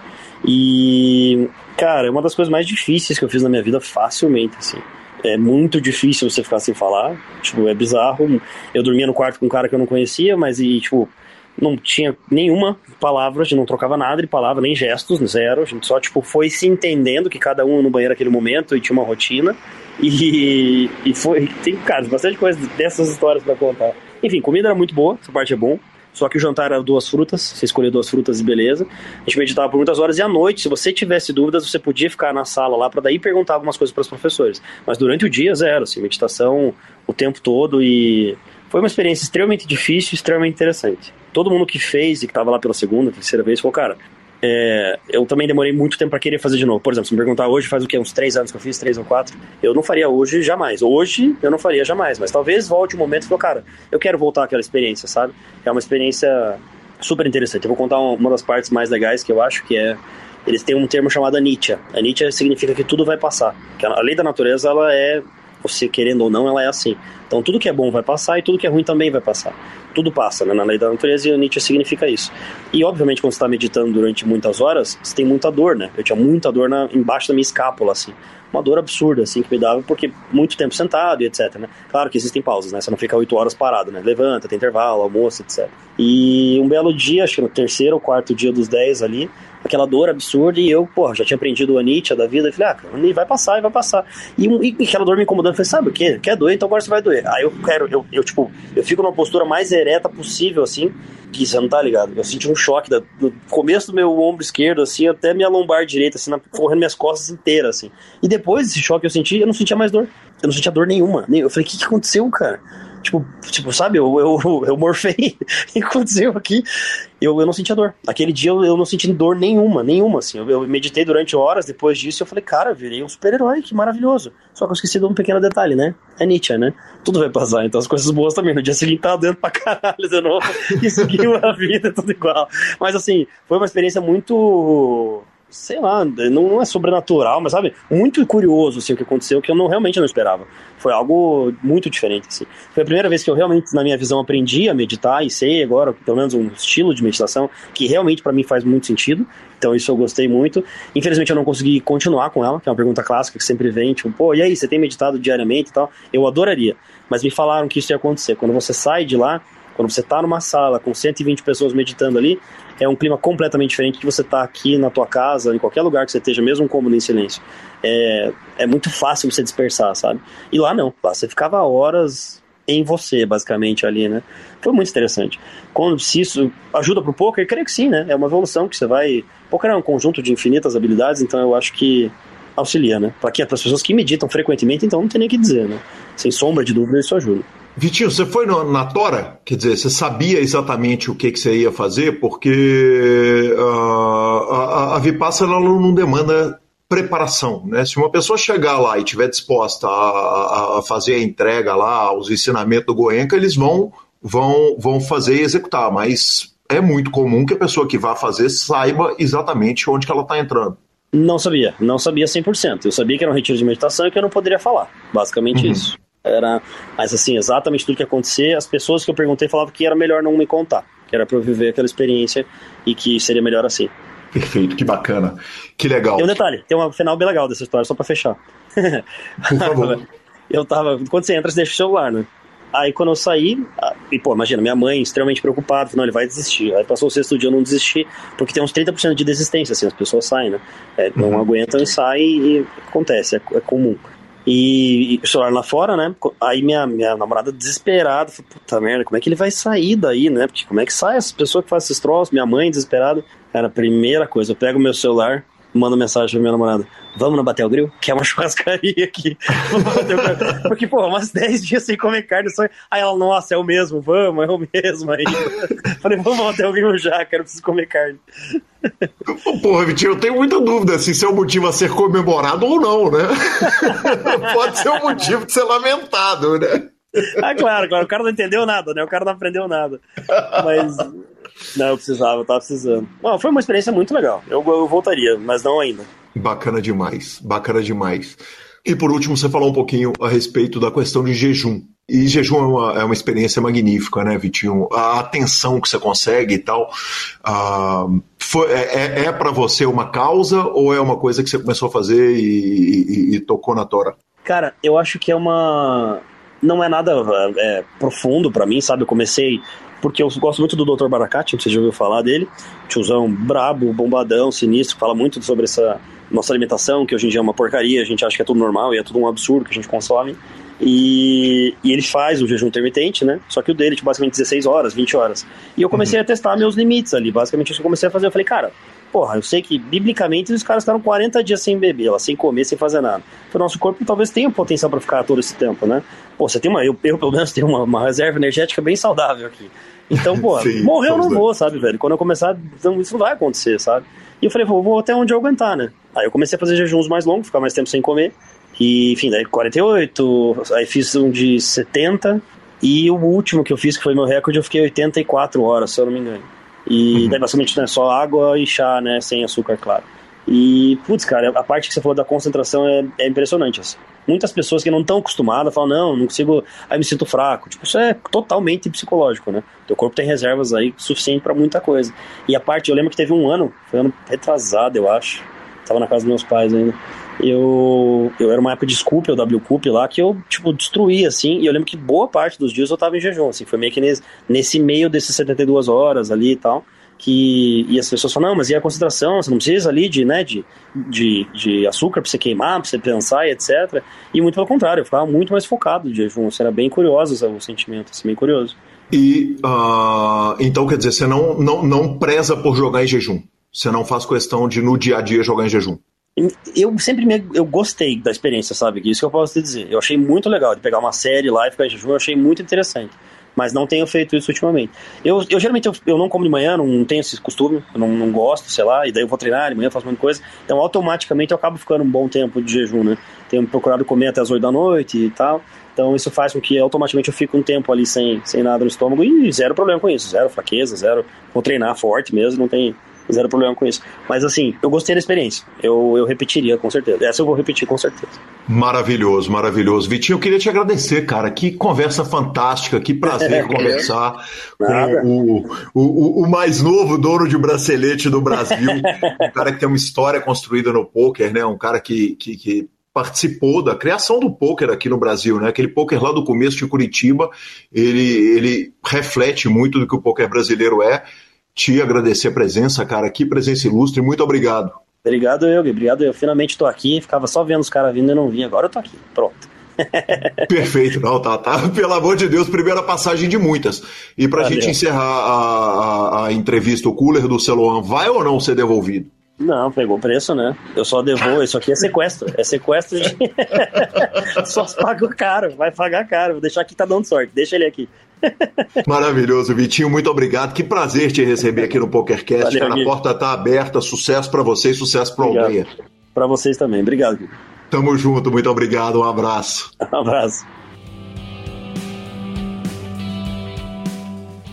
E, cara, é uma das coisas mais difíceis que eu fiz na minha vida, facilmente, assim. É muito difícil você ficar sem falar, tipo, é bizarro. Eu dormia no quarto com um cara que eu não conhecia, mas, e, tipo, não tinha nenhuma palavra, a gente não trocava nada de palavra, nem gestos, zero. A gente só, tipo, foi se entendendo que cada um no banheiro naquele momento e tinha uma rotina. E, e foi, tem, cara, bastante coisa dessas histórias para contar. Enfim, comida era muito boa, essa parte é bom. Só que o jantar era duas frutas, você escolheu duas frutas e beleza. A gente meditava por muitas horas e à noite, se você tivesse dúvidas, você podia ficar na sala lá para daí perguntar algumas coisas para os professores. Mas durante o dia, zero, assim, meditação o tempo todo e foi uma experiência extremamente difícil, extremamente interessante todo mundo que fez e que estava lá pela segunda, terceira vez, falou, cara, é, eu também demorei muito tempo para querer fazer de novo. Por exemplo, se me perguntar hoje, faz o que? Uns três anos que eu fiz, três ou quatro? Eu não faria hoje jamais. Hoje eu não faria jamais, mas talvez volte um momento e falou, cara, eu quero voltar àquela experiência, sabe? É uma experiência super interessante. Eu vou contar uma das partes mais legais que eu acho que é eles têm um termo chamado anicca. Anicca significa que tudo vai passar. Que a lei da natureza, ela é, você querendo ou não, ela é assim. Então tudo que é bom vai passar e tudo que é ruim também vai passar. Tudo passa, né? Na lei da natureza e Nietzsche significa isso. E obviamente quando você está meditando durante muitas horas, você tem muita dor, né? Eu tinha muita dor na, embaixo da minha escápula, assim. Uma dor absurda, assim, que me dava, porque muito tempo sentado e etc, né? Claro que existem pausas, né? Você não fica oito horas parado, né? Levanta, tem intervalo, almoço, etc. E um belo dia, acho que no terceiro ou quarto dia dos dez ali, aquela dor absurda, e eu, porra, já tinha aprendido o Nietzsche da vida, e falei, ah, cara, vai passar, vai passar. E, e, aquela dor me incomodando, eu falei, sabe o quê? Quer doer, então agora você vai doer. Aí eu quero, eu, eu tipo, eu fico numa postura mais ereta possível, assim, que você não tá ligado. Eu senti um choque da, do começo do meu ombro esquerdo, assim, até minha lombar direita, assim, na, correndo minhas costas inteiras, assim. E depois desse choque que eu senti, eu não sentia mais dor. Eu não sentia dor nenhuma. Eu falei, o que, que aconteceu, cara? Tipo, tipo sabe, eu, eu, eu morfei e aconteceu aqui. Eu, eu não sentia dor. Aquele dia eu, eu não senti dor nenhuma, nenhuma, assim. Eu, eu meditei durante horas depois disso e eu falei, cara, virei um super-herói, que maravilhoso. Só que eu esqueci de um pequeno detalhe, né? É Nietzsche, né? Tudo vai passar, então as coisas boas também. No dia seguinte tava doendo pra caralho de novo e seguiu a vida, tudo igual. Mas assim, foi uma experiência muito sei lá, não é sobrenatural, mas sabe, muito curioso assim, o que aconteceu, que eu não realmente não esperava. Foi algo muito diferente. Assim. Foi a primeira vez que eu realmente, na minha visão, aprendi a meditar e sei agora, pelo menos, um estilo de meditação que realmente para mim faz muito sentido. Então isso eu gostei muito. Infelizmente eu não consegui continuar com ela, que é uma pergunta clássica que sempre vem, tipo, pô, e aí, você tem meditado diariamente e tal? Eu adoraria. Mas me falaram que isso ia acontecer. Quando você sai de lá, quando você está numa sala com 120 pessoas meditando ali, é um clima completamente diferente que você está aqui na tua casa, em qualquer lugar que você esteja, mesmo cômodo em silêncio. É, é muito fácil você dispersar, sabe? E lá não, lá você ficava horas em você, basicamente, ali, né? Foi muito interessante. Quando, se isso ajuda pro poker, creio que sim, né? É uma evolução que você vai... Poker é um conjunto de infinitas habilidades, então eu acho que auxilia, né? Para as pessoas que meditam frequentemente, então não tem nem o que dizer, né? Sem sombra de dúvida, isso ajuda. Vitinho, você foi no, na Tora? Quer dizer, você sabia exatamente o que, que você ia fazer? Porque uh, a, a Vipassana não demanda preparação, né? Se uma pessoa chegar lá e estiver disposta a, a, fazer a entrega lá, os ensinamentos do Goenka, eles vão, vão, vão fazer e executar, mas é muito comum que a pessoa que vá fazer saiba exatamente onde que ela está entrando. Não sabia, não sabia 100%. Eu sabia que era um retiro de meditação e que eu não poderia falar. Basicamente uhum. isso. Era, mas assim, exatamente tudo que acontecer, as pessoas que eu perguntei falavam que era melhor não me contar, que era para eu viver aquela experiência e que seria melhor assim. Perfeito, que bacana. Que legal. Tem um detalhe, tem um final bem legal dessa história, só para fechar. Por favor. eu tava, quando você entra, você deixa o celular, né? Aí quando eu saí, e pô, imagina, minha mãe extremamente preocupada, não, ele vai desistir. Aí passou o sexto dia, eu não desisti, porque tem uns 30% de desistência, assim, as pessoas saem, né? É, não uhum. aguentam e saem e acontece, é, é comum. E, o celular lá fora, né? Aí minha, minha namorada desesperada, falou, puta merda, como é que ele vai sair daí, né? Porque como é que sai essa pessoa que faz esses troços? Minha mãe desesperada. Era a primeira coisa, eu pego meu celular, mando mensagem pra minha namorada. Vamos no Batel Grill? Que é uma churrascaria aqui. Porque, pô, umas 10 dias sem comer carne. Só... Aí ela, nossa, é o mesmo, vamos, é o mesmo aí. Falei, vamos ao Batel Grill já, quero preciso comer carne. Porra, Vitinho, eu tenho muita dúvida se isso é um motivo a ser comemorado ou não, né? Pode ser um motivo de ser lamentado, né? Ah, claro, claro. O cara não entendeu nada, né? O cara não aprendeu nada. Mas. Não, eu precisava, eu tava precisando. Bom, foi uma experiência muito legal. Eu, eu voltaria, mas não ainda. Bacana demais, bacana demais. E por último, você falou um pouquinho a respeito da questão de jejum. E jejum é uma, é uma experiência magnífica, né, Vitinho? A atenção que você consegue e tal. Uh, foi, é é, é para você uma causa ou é uma coisa que você começou a fazer e, e, e tocou na tora? Cara, eu acho que é uma. Não é nada é, profundo para mim, sabe? Eu comecei porque eu gosto muito do Dr. Baracate, você já ouviu falar dele. Tiozão brabo, bombadão, sinistro, fala muito sobre essa nossa alimentação, que hoje em dia é uma porcaria, a gente acha que é tudo normal e é tudo um absurdo que a gente consome. E, e ele faz o jejum intermitente, né? Só que o dele, tipo, basicamente 16 horas, 20 horas. E eu comecei uhum. a testar meus limites ali. Basicamente, isso que eu comecei a fazer. Eu falei, cara, porra, eu sei que biblicamente os caras ficaram 40 dias sem beber, sem comer, sem fazer nada. O nosso corpo talvez tenha potencial para ficar todo esse tempo, né? Pô, você tem uma. Eu, eu pelo menos tenho uma, uma reserva energética bem saudável aqui. Então, pô, Sim, morreu eu não vou, sabe, velho? Quando eu começar, então, isso não vai acontecer, sabe? E eu falei, vou, vou até onde eu aguentar, né? Aí eu comecei a fazer jejuns mais longos, ficar mais tempo sem comer. E, enfim, daí 48, aí fiz um de 70, e o último que eu fiz, que foi meu recorde, eu fiquei 84 horas, se eu não me engano. E uhum. daí basicamente né, só água e chá, né, sem açúcar, claro. E, putz, cara, a parte que você falou da concentração é, é impressionante. Assim. Muitas pessoas que não estão acostumadas falam, não, não consigo, aí me sinto fraco. Tipo, isso é totalmente psicológico, né? Teu corpo tem reservas aí suficiente para muita coisa. E a parte, eu lembro que teve um ano, foi ano retrasado, eu acho. Tava na casa dos meus pais ainda. Eu, eu era uma época de Scoop, o W Cup lá, que eu, tipo, destruí, assim, e eu lembro que boa parte dos dias eu tava em jejum, assim, foi meio que nesse, nesse meio desses 72 horas ali e tal que e as pessoas falam, não, mas e a concentração? Você não precisa ali de, né, de, de, de açúcar para você queimar, para você pensar e etc. E muito pelo contrário, eu ficava muito mais focado de jejum. Você era bem curioso o sentimento, assim, bem curioso. E uh, então quer dizer, você não, não, não preza por jogar em jejum? Você não faz questão de no dia a dia jogar em jejum? Eu sempre me, eu gostei da experiência, sabe? Isso que eu posso te dizer. Eu achei muito legal de pegar uma série lá e ficar em jejum, eu achei muito interessante mas não tenho feito isso ultimamente. Eu, eu geralmente eu, eu não como de manhã, não, tenho esse costume, eu não, não gosto, sei lá, e daí eu vou treinar de manhã, faço muita coisa, então automaticamente eu acabo ficando um bom tempo de jejum, né? Tenho procurado comer até as 8 da noite e tal, então isso faz com que automaticamente eu fique um tempo ali sem, sem nada no estômago e zero problema com isso, zero fraqueza, zero. Vou treinar forte mesmo, não tem, zero problema com isso. Mas assim, eu gostei da experiência. Eu, eu repetiria com certeza. Essa eu vou repetir com certeza. Maravilhoso, maravilhoso. Vitinho, eu queria te agradecer, cara. Que conversa fantástica, que prazer conversar Nada. com o, o, o, mais novo dono de bracelete do Brasil. um cara que tem uma história construída no poker, né? Um cara que, que, que participou da criação do poker aqui no Brasil, né? Aquele poker lá do começo de Curitiba, ele, ele reflete muito do que o poker brasileiro é te agradecer a presença, cara. Que presença ilustre. Muito obrigado. Obrigado, eu, Obrigado, eu. Finalmente estou aqui. Ficava só vendo os caras vindo e não vim. Agora eu tô aqui. Pronto. Perfeito, não, tá, tá. Pelo amor de Deus, primeira passagem de muitas. E pra Valeu. gente encerrar a, a, a, entrevista, o cooler do Celoan vai ou não ser devolvido? Não, pegou preço, né? Eu só devolvo, isso aqui é sequestro. É sequestro de. só paga caro, vai pagar caro. Vou deixar aqui, tá dando sorte. Deixa ele aqui. Maravilhoso, Vitinho, muito obrigado. Que prazer te receber aqui no PokerCast. Valeu, cara, a porta tá aberta. Sucesso para vocês, sucesso para aldeia. Para vocês também. Obrigado. Tamo junto, muito obrigado. Um abraço. Um abraço.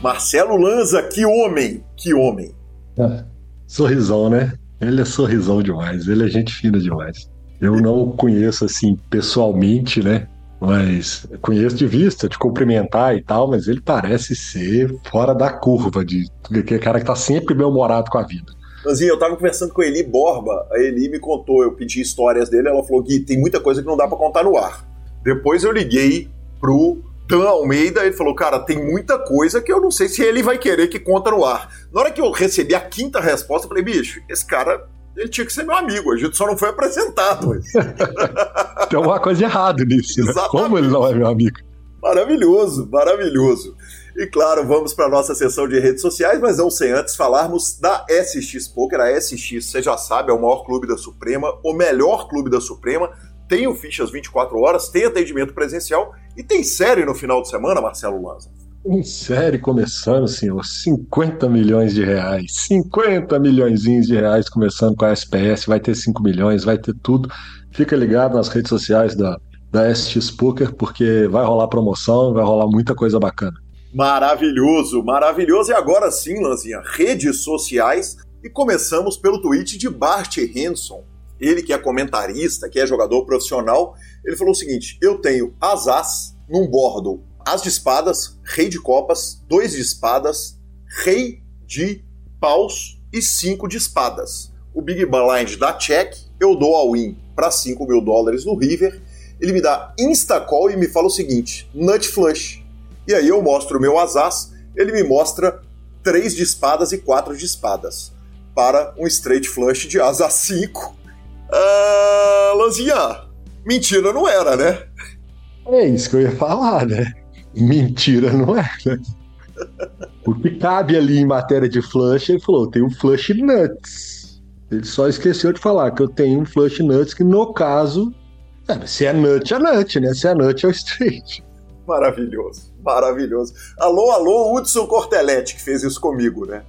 Marcelo Lanza, que homem, que homem. É, sorrisão, né? Ele é sorrisão demais, ele é gente fina demais. Eu não o conheço assim pessoalmente, né? Mas conheço de vista, de cumprimentar e tal, mas ele parece ser fora da curva, de que cara que tá sempre bem-humorado com a vida. Lanzinho, eu tava conversando com a Eli Borba, a Eli me contou, eu pedi histórias dele, ela falou que tem muita coisa que não dá para contar no ar. Depois eu liguei pro Dan Almeida, ele falou, cara, tem muita coisa que eu não sei se ele vai querer que conta no ar. Na hora que eu recebi a quinta resposta, eu falei, bicho, esse cara ele tinha que ser meu amigo, a gente só não foi apresentado. Tem alguma coisa errada nisso, né? Como ele não é meu amigo? Maravilhoso, maravilhoso. E claro, vamos para nossa sessão de redes sociais, mas não sem antes falarmos da SX Poker. A SX, você já sabe, é o maior clube da Suprema, o melhor clube da Suprema. Tem o fichas 24 horas, tem atendimento presencial e tem série no final de semana, Marcelo Lanza. Em série começando, senhor, 50 milhões de reais. 50 milhões de reais começando com a SPS, vai ter 5 milhões, vai ter tudo. Fica ligado nas redes sociais da, da SX Poker, porque vai rolar promoção, vai rolar muita coisa bacana. Maravilhoso, maravilhoso. E agora sim, Lanzinha, redes sociais. E começamos pelo tweet de Bart Hanson. Ele que é comentarista, que é jogador profissional, ele falou o seguinte: eu tenho asas num bordo as de espadas, rei de copas, dois de espadas, rei de paus e cinco de espadas. O Big Blind dá check, eu dou all-in para 5 mil dólares no River, ele me dá insta-call e me fala o seguinte, nut flush. E aí eu mostro o meu asas, ele me mostra três de espadas e quatro de espadas. Para um straight flush de asa 5. Ah, Lanzinha, mentira não era, né? É isso que eu ia falar, né? Mentira, não é, né? O que cabe ali em matéria de flush, ele falou: tem um flush nuts. Ele só esqueceu de falar que eu tenho um flush nuts que, no caso, é, se é nut, é nut, né? Se é nut, é o straight. Maravilhoso, maravilhoso. Alô, alô, Hudson Cortelete, que fez isso comigo, né?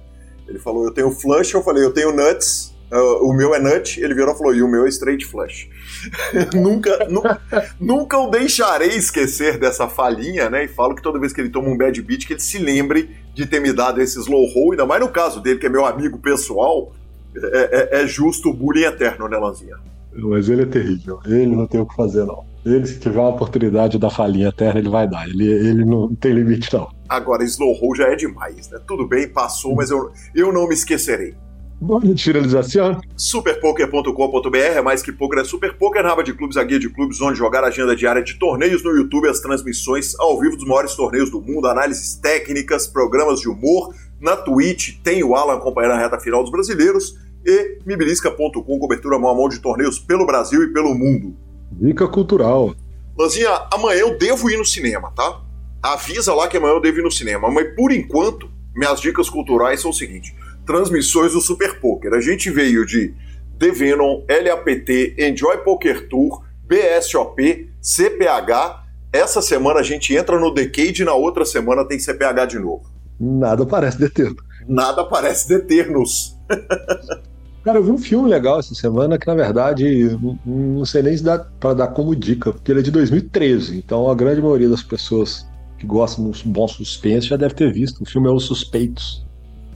Ele falou: eu tenho flush, eu falei: eu tenho nuts. Uh, o meu é nut, ele virou e falou: e o meu é straight flush. nunca, nunca, nunca o deixarei esquecer dessa falhinha, né? E falo que toda vez que ele toma um bad beat, que ele se lembre de ter me dado esse slow roll, ainda mais no caso dele, que é meu amigo pessoal. É, é, é justo o bullying eterno, né, Lanzinha? Mas ele é terrível. Ele não tem o que fazer, não. Ele, se tiver uma oportunidade da falinha eterna, ele vai dar. Ele, ele não tem limite, não. Agora, Slow Roll já é demais, né? Tudo bem, passou, mas eu, eu não me esquecerei. Bora de finalização. Superpoker.com.br é mais que poker, é Super Poker, na aba de clubes, a guia de clubes, onde jogar a agenda diária de torneios no YouTube, as transmissões ao vivo dos maiores torneios do mundo, análises técnicas, programas de humor. Na Twitch tem o Alan acompanhando a reta final dos brasileiros e mibilisca.com, cobertura mão a mão de torneios pelo Brasil e pelo mundo. Dica cultural. Lanzinha, amanhã eu devo ir no cinema, tá? Avisa lá que amanhã eu devo ir no cinema, mas por enquanto, minhas dicas culturais são o seguinte: transmissões do Super Poker. A gente veio de The Venom, LAPT, Enjoy Poker Tour, BSOP, CPH. Essa semana a gente entra no Decade e na outra semana tem CPH de novo. Nada parece deter. Nada parece deter-nos. Cara, eu vi um filme legal essa semana que, na verdade, não sei nem se dá para dar como dica, porque ele é de 2013. Então, a grande maioria das pessoas que gostam de um bom suspense já deve ter visto. O filme é Os Suspeitos.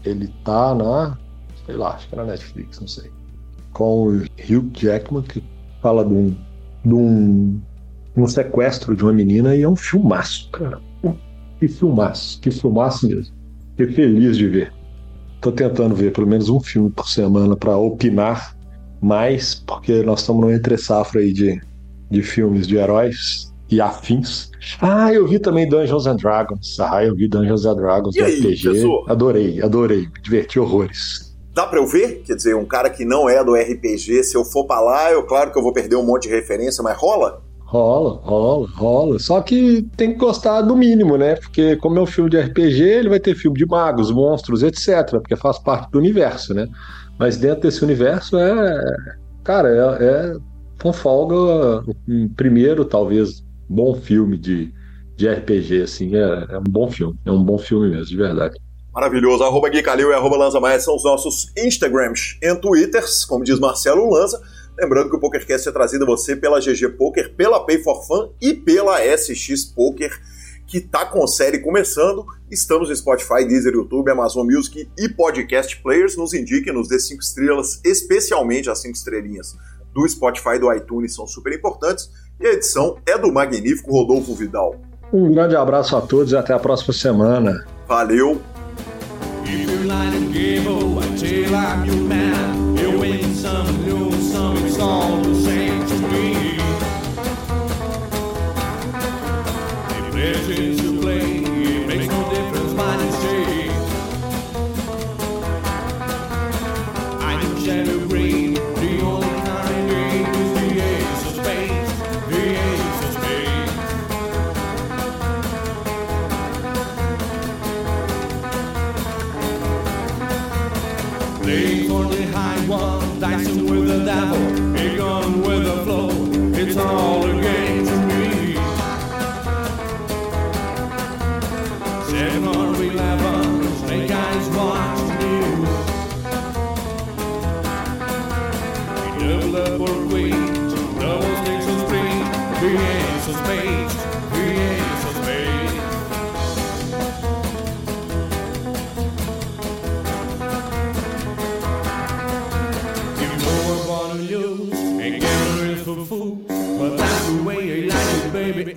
Ele tá na. sei lá, acho que é na Netflix, não sei. Com o Hugh Jackman, que fala de um, de um, um sequestro de uma menina e é um filmaço, cara. Que filmaço, que filmaço mesmo. Fiquei feliz de ver. Tô tentando ver pelo menos um filme por semana para opinar mais, porque nós estamos no entre safra aí de, de filmes de heróis e afins. Ah, eu vi também Dungeons and Dragons. Ah, eu vi Dungeons and Dragons e aí, RPG. pessoal? Adorei, adorei. Me diverti horrores. Dá pra eu ver? Quer dizer, um cara que não é do RPG, se eu for pra lá, eu claro que eu vou perder um monte de referência, mas rola? Rola, rola, rola. Só que tem que gostar do mínimo, né? Porque como é um filme de RPG, ele vai ter filme de magos, monstros, etc. Porque faz parte do universo, né? Mas dentro desse universo é. Cara, é, é com folga um primeiro, talvez, bom filme de, de RPG, assim. É, é um bom filme. É um bom filme mesmo, de verdade. Maravilhoso. Arroba Gui Calil e arroba Lanza Maia são os nossos Instagrams e Twitters, como diz Marcelo Lanza. Lembrando que o PokerCast é trazido a você pela GG Poker, pela Pay for Fun e pela SX Poker, que tá com série começando. Estamos no Spotify, Deezer, YouTube, Amazon Music e Podcast Players. Nos indiquem, nos dê cinco estrelas, especialmente as cinco estrelinhas do Spotify e do iTunes são super importantes. E a edição é do magnífico Rodolfo Vidal. Um grande abraço a todos e até a próxima semana. Valeu!